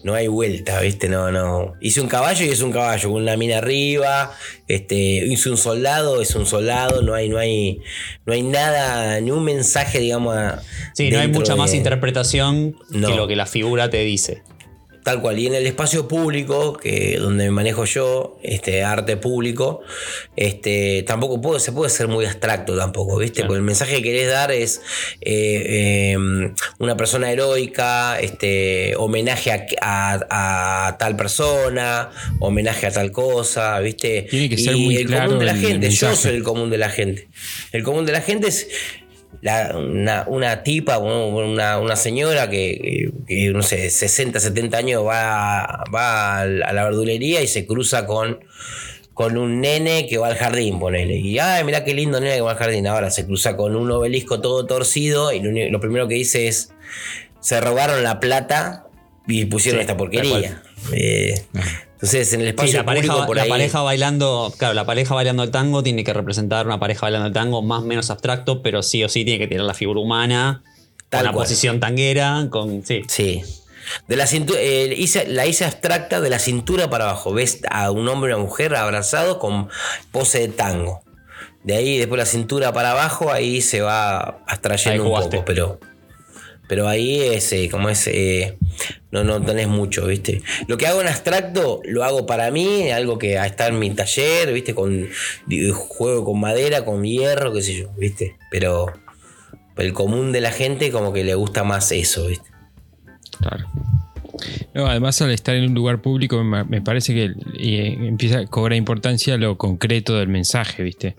No hay vuelta, ¿viste? No, no. Hice un caballo y es un caballo, con una mina arriba. Este, hice un soldado, es un soldado. No hay, no hay, no hay nada, ni un mensaje, digamos. a- Sí, no hay mucha más interpretación No. que lo que la figura te dice. Tal cual. Y en el espacio público, que donde me manejo yo, este arte público, este, tampoco puedo, se puede ser muy abstracto tampoco, ¿viste? Claro. Porque el mensaje que querés dar es eh, eh, una persona heroica, este, homenaje a, a- a tal persona, homenaje a tal cosa, ¿viste? Tiene que ser y muy el claro común de la gente, yo soy el común de la gente. El común de la gente es la- una, una tipa, una, una señora que, que, no sé, 60, 70 años va, va a la verdulería y se cruza con, con un nene que va al jardín, ponele. Y, ay, mirá qué lindo nene que va al jardín. Ahora se cruza con un obelisco todo torcido y lo, primero que dice es, se robaron la plata y pusieron Sí, esta porquería. Eh, entonces, en el Sí, espacio la pareja, público por la ahí... pareja bailando, claro, la pareja bailando el tango tiene que representar una pareja bailando el tango más o menos abstracto, pero sí o sí tiene que tener la figura humana, Tal con la posición tanguera, con sí. Sí. De la, cintu- eh, hice- la hice abstracta de la cintura para abajo. Ves a un hombre y una mujer abrazados con pose de tango. De ahí, después la cintura para abajo, ahí se va Ahí abstrayendo un poco, pero. Pero ahí es eh, como es. eh, no, no tenés mucho, ¿viste? Lo que hago en abstracto lo hago para mí, algo que está en mi taller, ¿viste? Con juego con madera, con hierro, qué sé yo, ¿viste? Pero el común de la gente como que le gusta más eso, ¿viste? Claro. No, además al estar en un lugar público me, me parece que eh, empieza a cobrar importancia lo concreto del mensaje, ¿viste?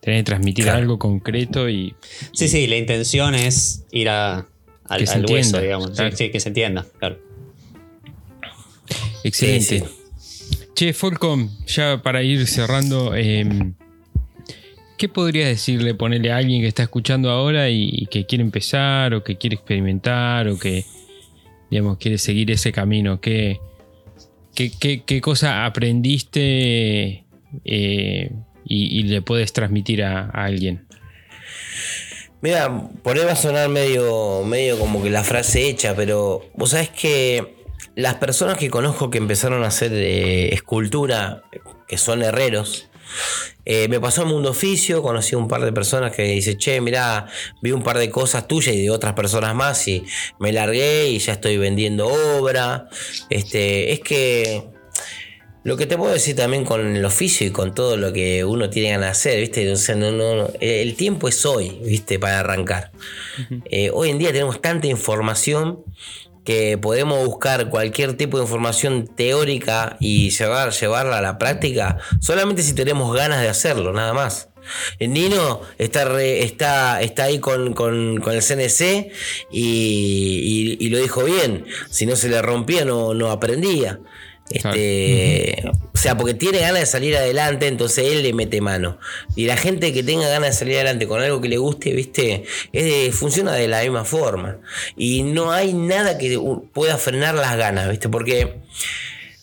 Tener que transmitir Claro. algo concreto y Sí, sí, la intención es ir a, al, hueso, entienda, digamos. Sí, claro. Sí, que se entienda, claro. excelente. Sí, Che, Folcom, ya para ir cerrando, eh, ¿qué podrías decirle, ponerle a alguien que está escuchando ahora y, y que quiere empezar o que quiere experimentar o que, digamos, quiere seguir ese camino? ¿Qué, qué, qué- qué cosa aprendiste eh, y, y le puedes transmitir a, a alguien? Mira, por ahí va a sonar medio, medio como que la frase hecha, pero vos sabés que las personas que conozco que empezaron a hacer eh, escultura, que son herreros, eh, me pasó en Mundo Oficio, conocí un par de personas que dice, che, mirá, vi un par de cosas tuyas y de otras personas más y me largué y ya estoy vendiendo obra. Este, es que lo que te puedo decir también con el oficio y con todo lo que uno tiene ganas de hacer, ¿viste? O sea, no, no, el tiempo es hoy, ¿viste? Para arrancar. Eh, hoy en día tenemos tanta información que podemos buscar cualquier tipo de información teórica y llevar, llevarla a la práctica solamente si tenemos ganas de hacerlo, nada más. El Nino está, re- está, está ahí con, con- con el CNC y, y- y lo dijo bien. Si no se le rompía, no, no aprendía. Este, O sea, porque tiene ganas de salir adelante, entonces él le mete mano. Y la gente que tenga ganas de salir adelante con algo que le guste, viste, es de- funciona de la misma forma. Y no hay nada que pueda frenar las ganas, viste, porque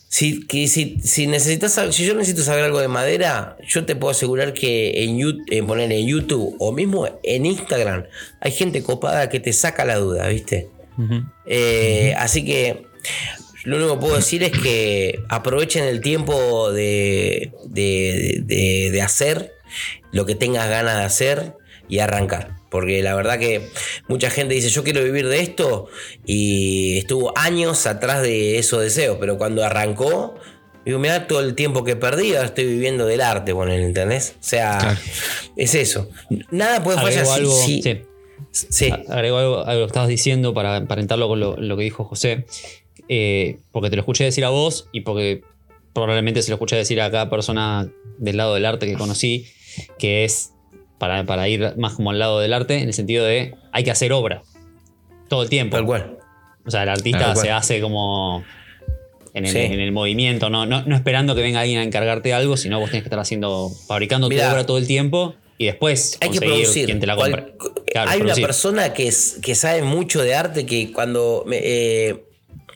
si, que si, si necesitas, si yo necesito saber algo de madera, yo te puedo asegurar que en, en poner en YouTube o mismo en Instagram hay gente copada que te saca la duda, viste. Eh, Así que lo único que puedo decir es que aprovechen el tiempo de, de, de- de hacer lo que tengas ganas de hacer y arrancar. Porque la verdad que mucha gente dice, yo quiero vivir de esto y estuvo años atrás de esos deseos, pero cuando arrancó, digo, mira todo el tiempo que perdí, ahora estoy viviendo del arte, bueno, ¿entendés? O sea, Claro. es eso. Nada puede fallar si- sí. sí. Agrego algo, algo que estabas diciendo para emparentarlo con lo, lo que dijo José. Eh, porque te lo escuché decir a vos y porque probablemente se lo escuché decir a cada persona del lado del arte que conocí, que es para, para ir más como al lado del arte, en el sentido de hay que hacer obra todo el tiempo. Tal cual. O sea, el artista se hace como en el, Sí. en el movimiento, no, no, no esperando que venga alguien a encargarte algo, sino vos tenés que estar haciendo, fabricando Mirá. tu obra todo el tiempo y después Hay que producir. quien te la Cual- compre. Claro, hay producir. una persona que, es, que sabe mucho de arte que cuando... me- eh,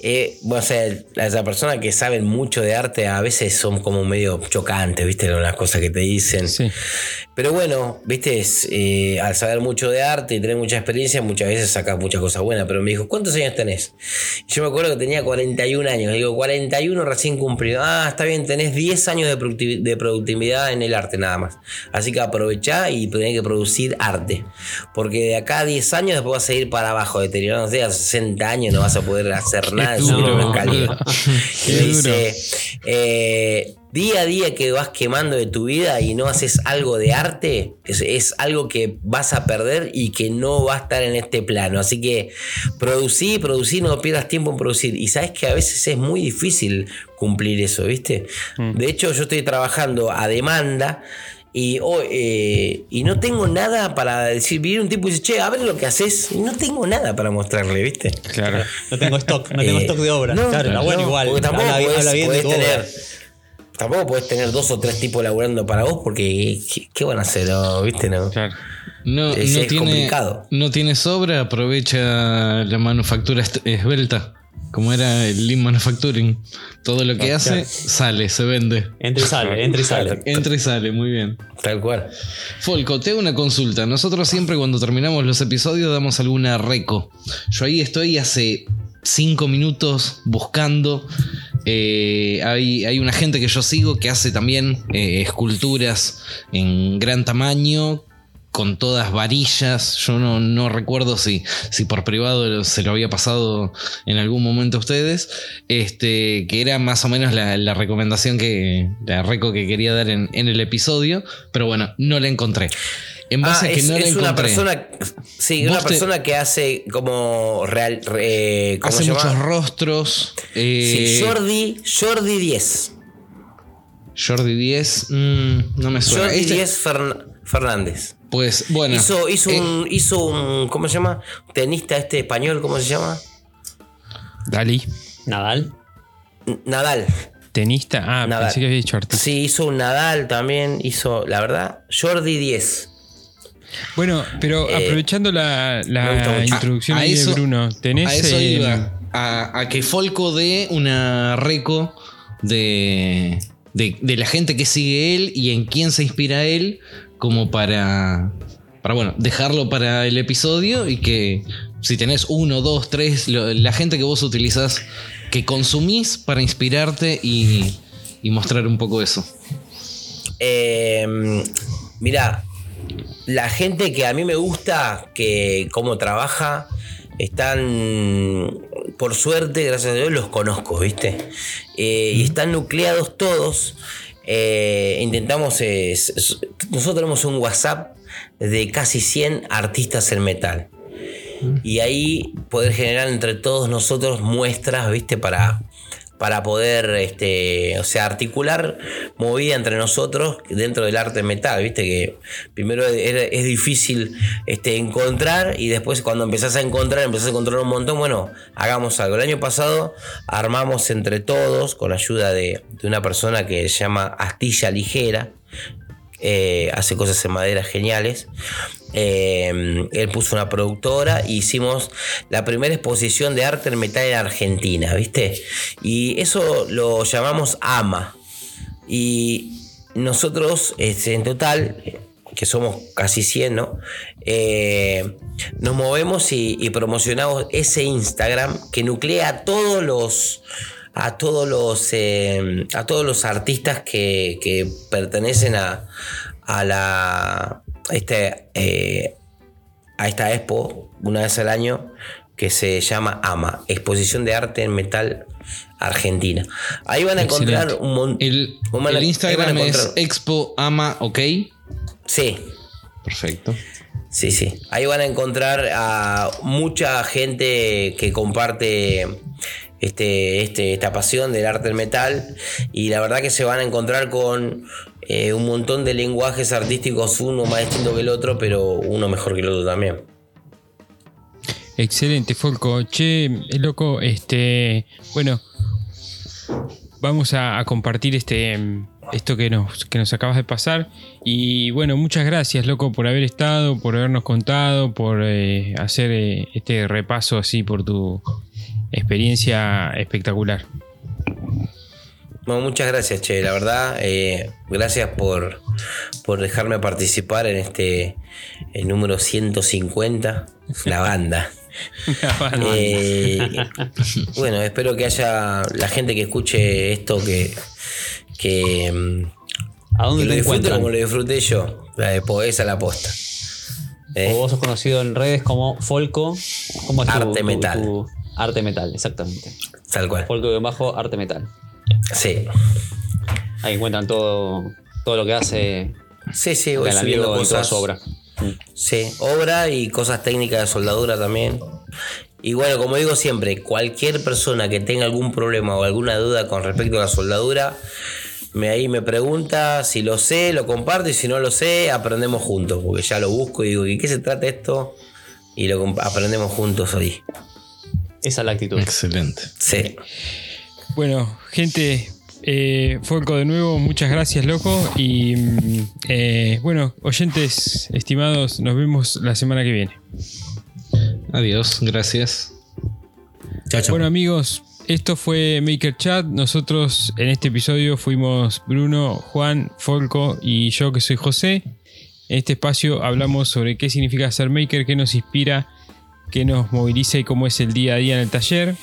eh, bueno, o sea, esa persona que saben mucho de arte a veces son como medio chocantes, ¿viste? Las cosas que te dicen. Sí. Pero bueno, viste, eh, al saber mucho de arte y tener mucha experiencia, muchas veces sacas muchas cosas buenas. Pero me dijo, ¿cuántos años tenés? Y yo me acuerdo que tenía 41 años. Le digo, 41 recién cumplido. Ah, está bien, tenés 10 años de, de productividad en el arte nada más. Así que aprovechá y tenés que producir arte. Porque de acá a 10 años después vas a ir para abajo, deteriorándose. A 60 años no vas a poder hacer nada, Una escalera. Qué Y dice, eh, día a día que vas quemando de tu vida y no haces algo de arte, es, es algo que vas a perder y que no va a estar en este plano. Así que producí, producí, no pierdas tiempo en producir. Y sabes que a veces es muy difícil cumplir eso, ¿viste? De hecho, yo estoy trabajando a demanda. Y, oh, eh, y no tengo nada para decir, viene un tipo y dice, che, a ver lo que haces. Y no tengo nada para mostrarle, ¿viste? Claro. No tengo stock, no tengo Eh, stock de obra. no, claro, bueno no, igual. porque tampoco habla, podés- habla bien podés tener, obra. Tampoco puedes tener dos o tres tipos laburando para vos porque ¿qué, qué van a hacer? No, ¿Viste? No. Claro. No, Es- no es tiene, complicado. no tiene sobra, aprovecha la manufactura esbelta, como era el Lean Manufacturing. Todo lo que hace sale, se vende. Entra y sale, entra y sale. Entra y sale, muy bien. Tal cual. Folco, te hago una consulta. Nosotros siempre cuando terminamos los episodios damos alguna reco. Yo ahí estoy hace cinco minutos buscando. Eh, hay, hay una gente que yo sigo que hace también eh, esculturas en gran tamaño. Con todas varillas. Yo no, no recuerdo si, si por privado se lo había pasado en algún momento a ustedes. Este, que era más o menos la, la recomendación que. La reco que quería dar en, en el episodio. Pero bueno, no la encontré. En base Ah, a que es, no la es una encontré. persona. Sí, una te- persona que hace como real. re- ¿Cómo hace muchos rostros. eh, Sí, Jordi, Jordi 10. Jordi 10. mm, no me suena. Jordi Este- 10 Fern- Fernández. Pues bueno. hizo, hizo, eh, un, hizo un. ¿Cómo se llama? Tenista este español, ¿cómo se llama? Dalí. Nadal. N- Nadal. Tenista. Ah, Nadal. pensé que había dicho artista. Sí, hizo un Nadal también. Hizo, la verdad, Jordi 10. Bueno, pero Eh, aprovechando la, la introducción A- a ahí eso- de Bruno, tenés. A eso iba. A, a que Folco dé una reco de, de, de la gente que sigue él y en quién se inspira él, como para, para bueno, dejarlo para el episodio y que si tenés uno, dos, tres, lo- la gente que vos utilizás, que consumís para inspirarte y, y mostrar un poco eso. Eh, mira, la gente que a mí me gusta, que cómo trabaja, están, por suerte, gracias a Dios, los conozco, ¿viste? Eh, y están nucleados todos. Eh, intentamos, eh, nosotros tenemos un WhatsApp de casi 100 artistas en metal. Y ahí poder generar entre todos nosotros muestras, ¿viste? Para, para poder, este, o sea, articular movida entre nosotros dentro del arte metal, ¿viste? Que primero es, difícil este, encontrar y después cuando empezás a encontrar, empezás a encontrar un montón, bueno, hagamos algo. El año pasado armamos entre todos, con ayuda de, de una persona que se llama Astilla Ligera, eh, hace cosas en madera geniales. Eh, él puso una productora e hicimos la primera exposición de arte en metal en Argentina, ¿viste? Y eso lo llamamos AMA. Y nosotros, en total, que somos casi 100, ¿no? Eh, nos movemos y, promocionamos ese Instagram que nuclea a todos los a todos los eh, a todos los artistas que, que pertenecen a, a la este, eh, a esta expo una vez al año que se llama AMA, Exposición de Arte en Metal Argentina. Ahí van a encontrar un montón. El, Instagram es Expo Ama OK. Sí, Perfecto. Sí, sí. Ahí van a encontrar a mucha gente que comparte este, este, esta pasión del arte del metal. Y la verdad que se van a encontrar con eh, un montón de lenguajes artísticos, uno más distinto que el otro, pero uno mejor que el otro también. Excelente, Folco. Che, eh, loco, este. Bueno, vamos a, compartir este. mm, Esto que nos, que nos acabas de pasar. Y bueno, muchas gracias, loco, por haber estado, por habernos contado, por eh, hacer este repaso así por tu experiencia espectacular. Bueno, muchas gracias, Che. La verdad, eh, gracias por, por dejarme participar en este el número 150, la banda. Eh, bueno, espero que haya la gente que escuche esto que, que, mm, ¿A que dónde lo te encuentran? como lo disfruté yo. La de Poesa la posta. Eh, O vos sos conocido en redes como Folco. ¿Cómo es tu- Arte tu- Metal. tu- arte Metal, exactamente. Tal cual. Folco de bajo Arte Metal. Sí. Ahí encuentran todo, todo lo que hace Sí, sí, subiendo toda cosas. su obra. Sí, obra y cosas técnicas de soldadura también. Y bueno, como digo siempre, cualquier persona que tenga algún problema o alguna duda con respecto a la soldadura, me ahí me pregunta si lo sé, lo comparto y si no lo sé, aprendemos juntos, porque ya lo busco y digo, ¿y qué se trata esto? Y lo aprendemos juntos hoy. Esa es la actitud. Excelente. Sí. Bueno, gente, eh, Folco de nuevo, muchas gracias, loco. Y mm, eh, bueno, oyentes estimados, nos vemos la semana que viene. Adiós, gracias. Chao, chao. Bueno amigos, esto fue Maker Chat. Nosotros en este episodio fuimos Bruno, Juan, Folco y yo que soy José. En este espacio hablamos sobre qué significa ser maker, qué nos inspira, qué nos moviliza y cómo es el día a día en el taller.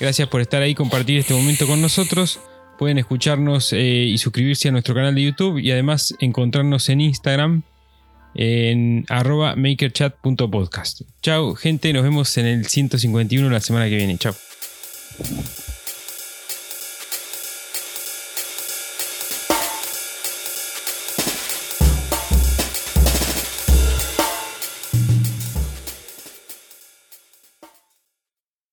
Gracias por estar ahí compartir este momento con nosotros. Pueden escucharnos eh, y suscribirse a nuestro canal de YouTube y además encontrarnos en Instagram en arroba makerchat.podcast. Chao gente, nos vemos en el 151 la semana que viene. Chao.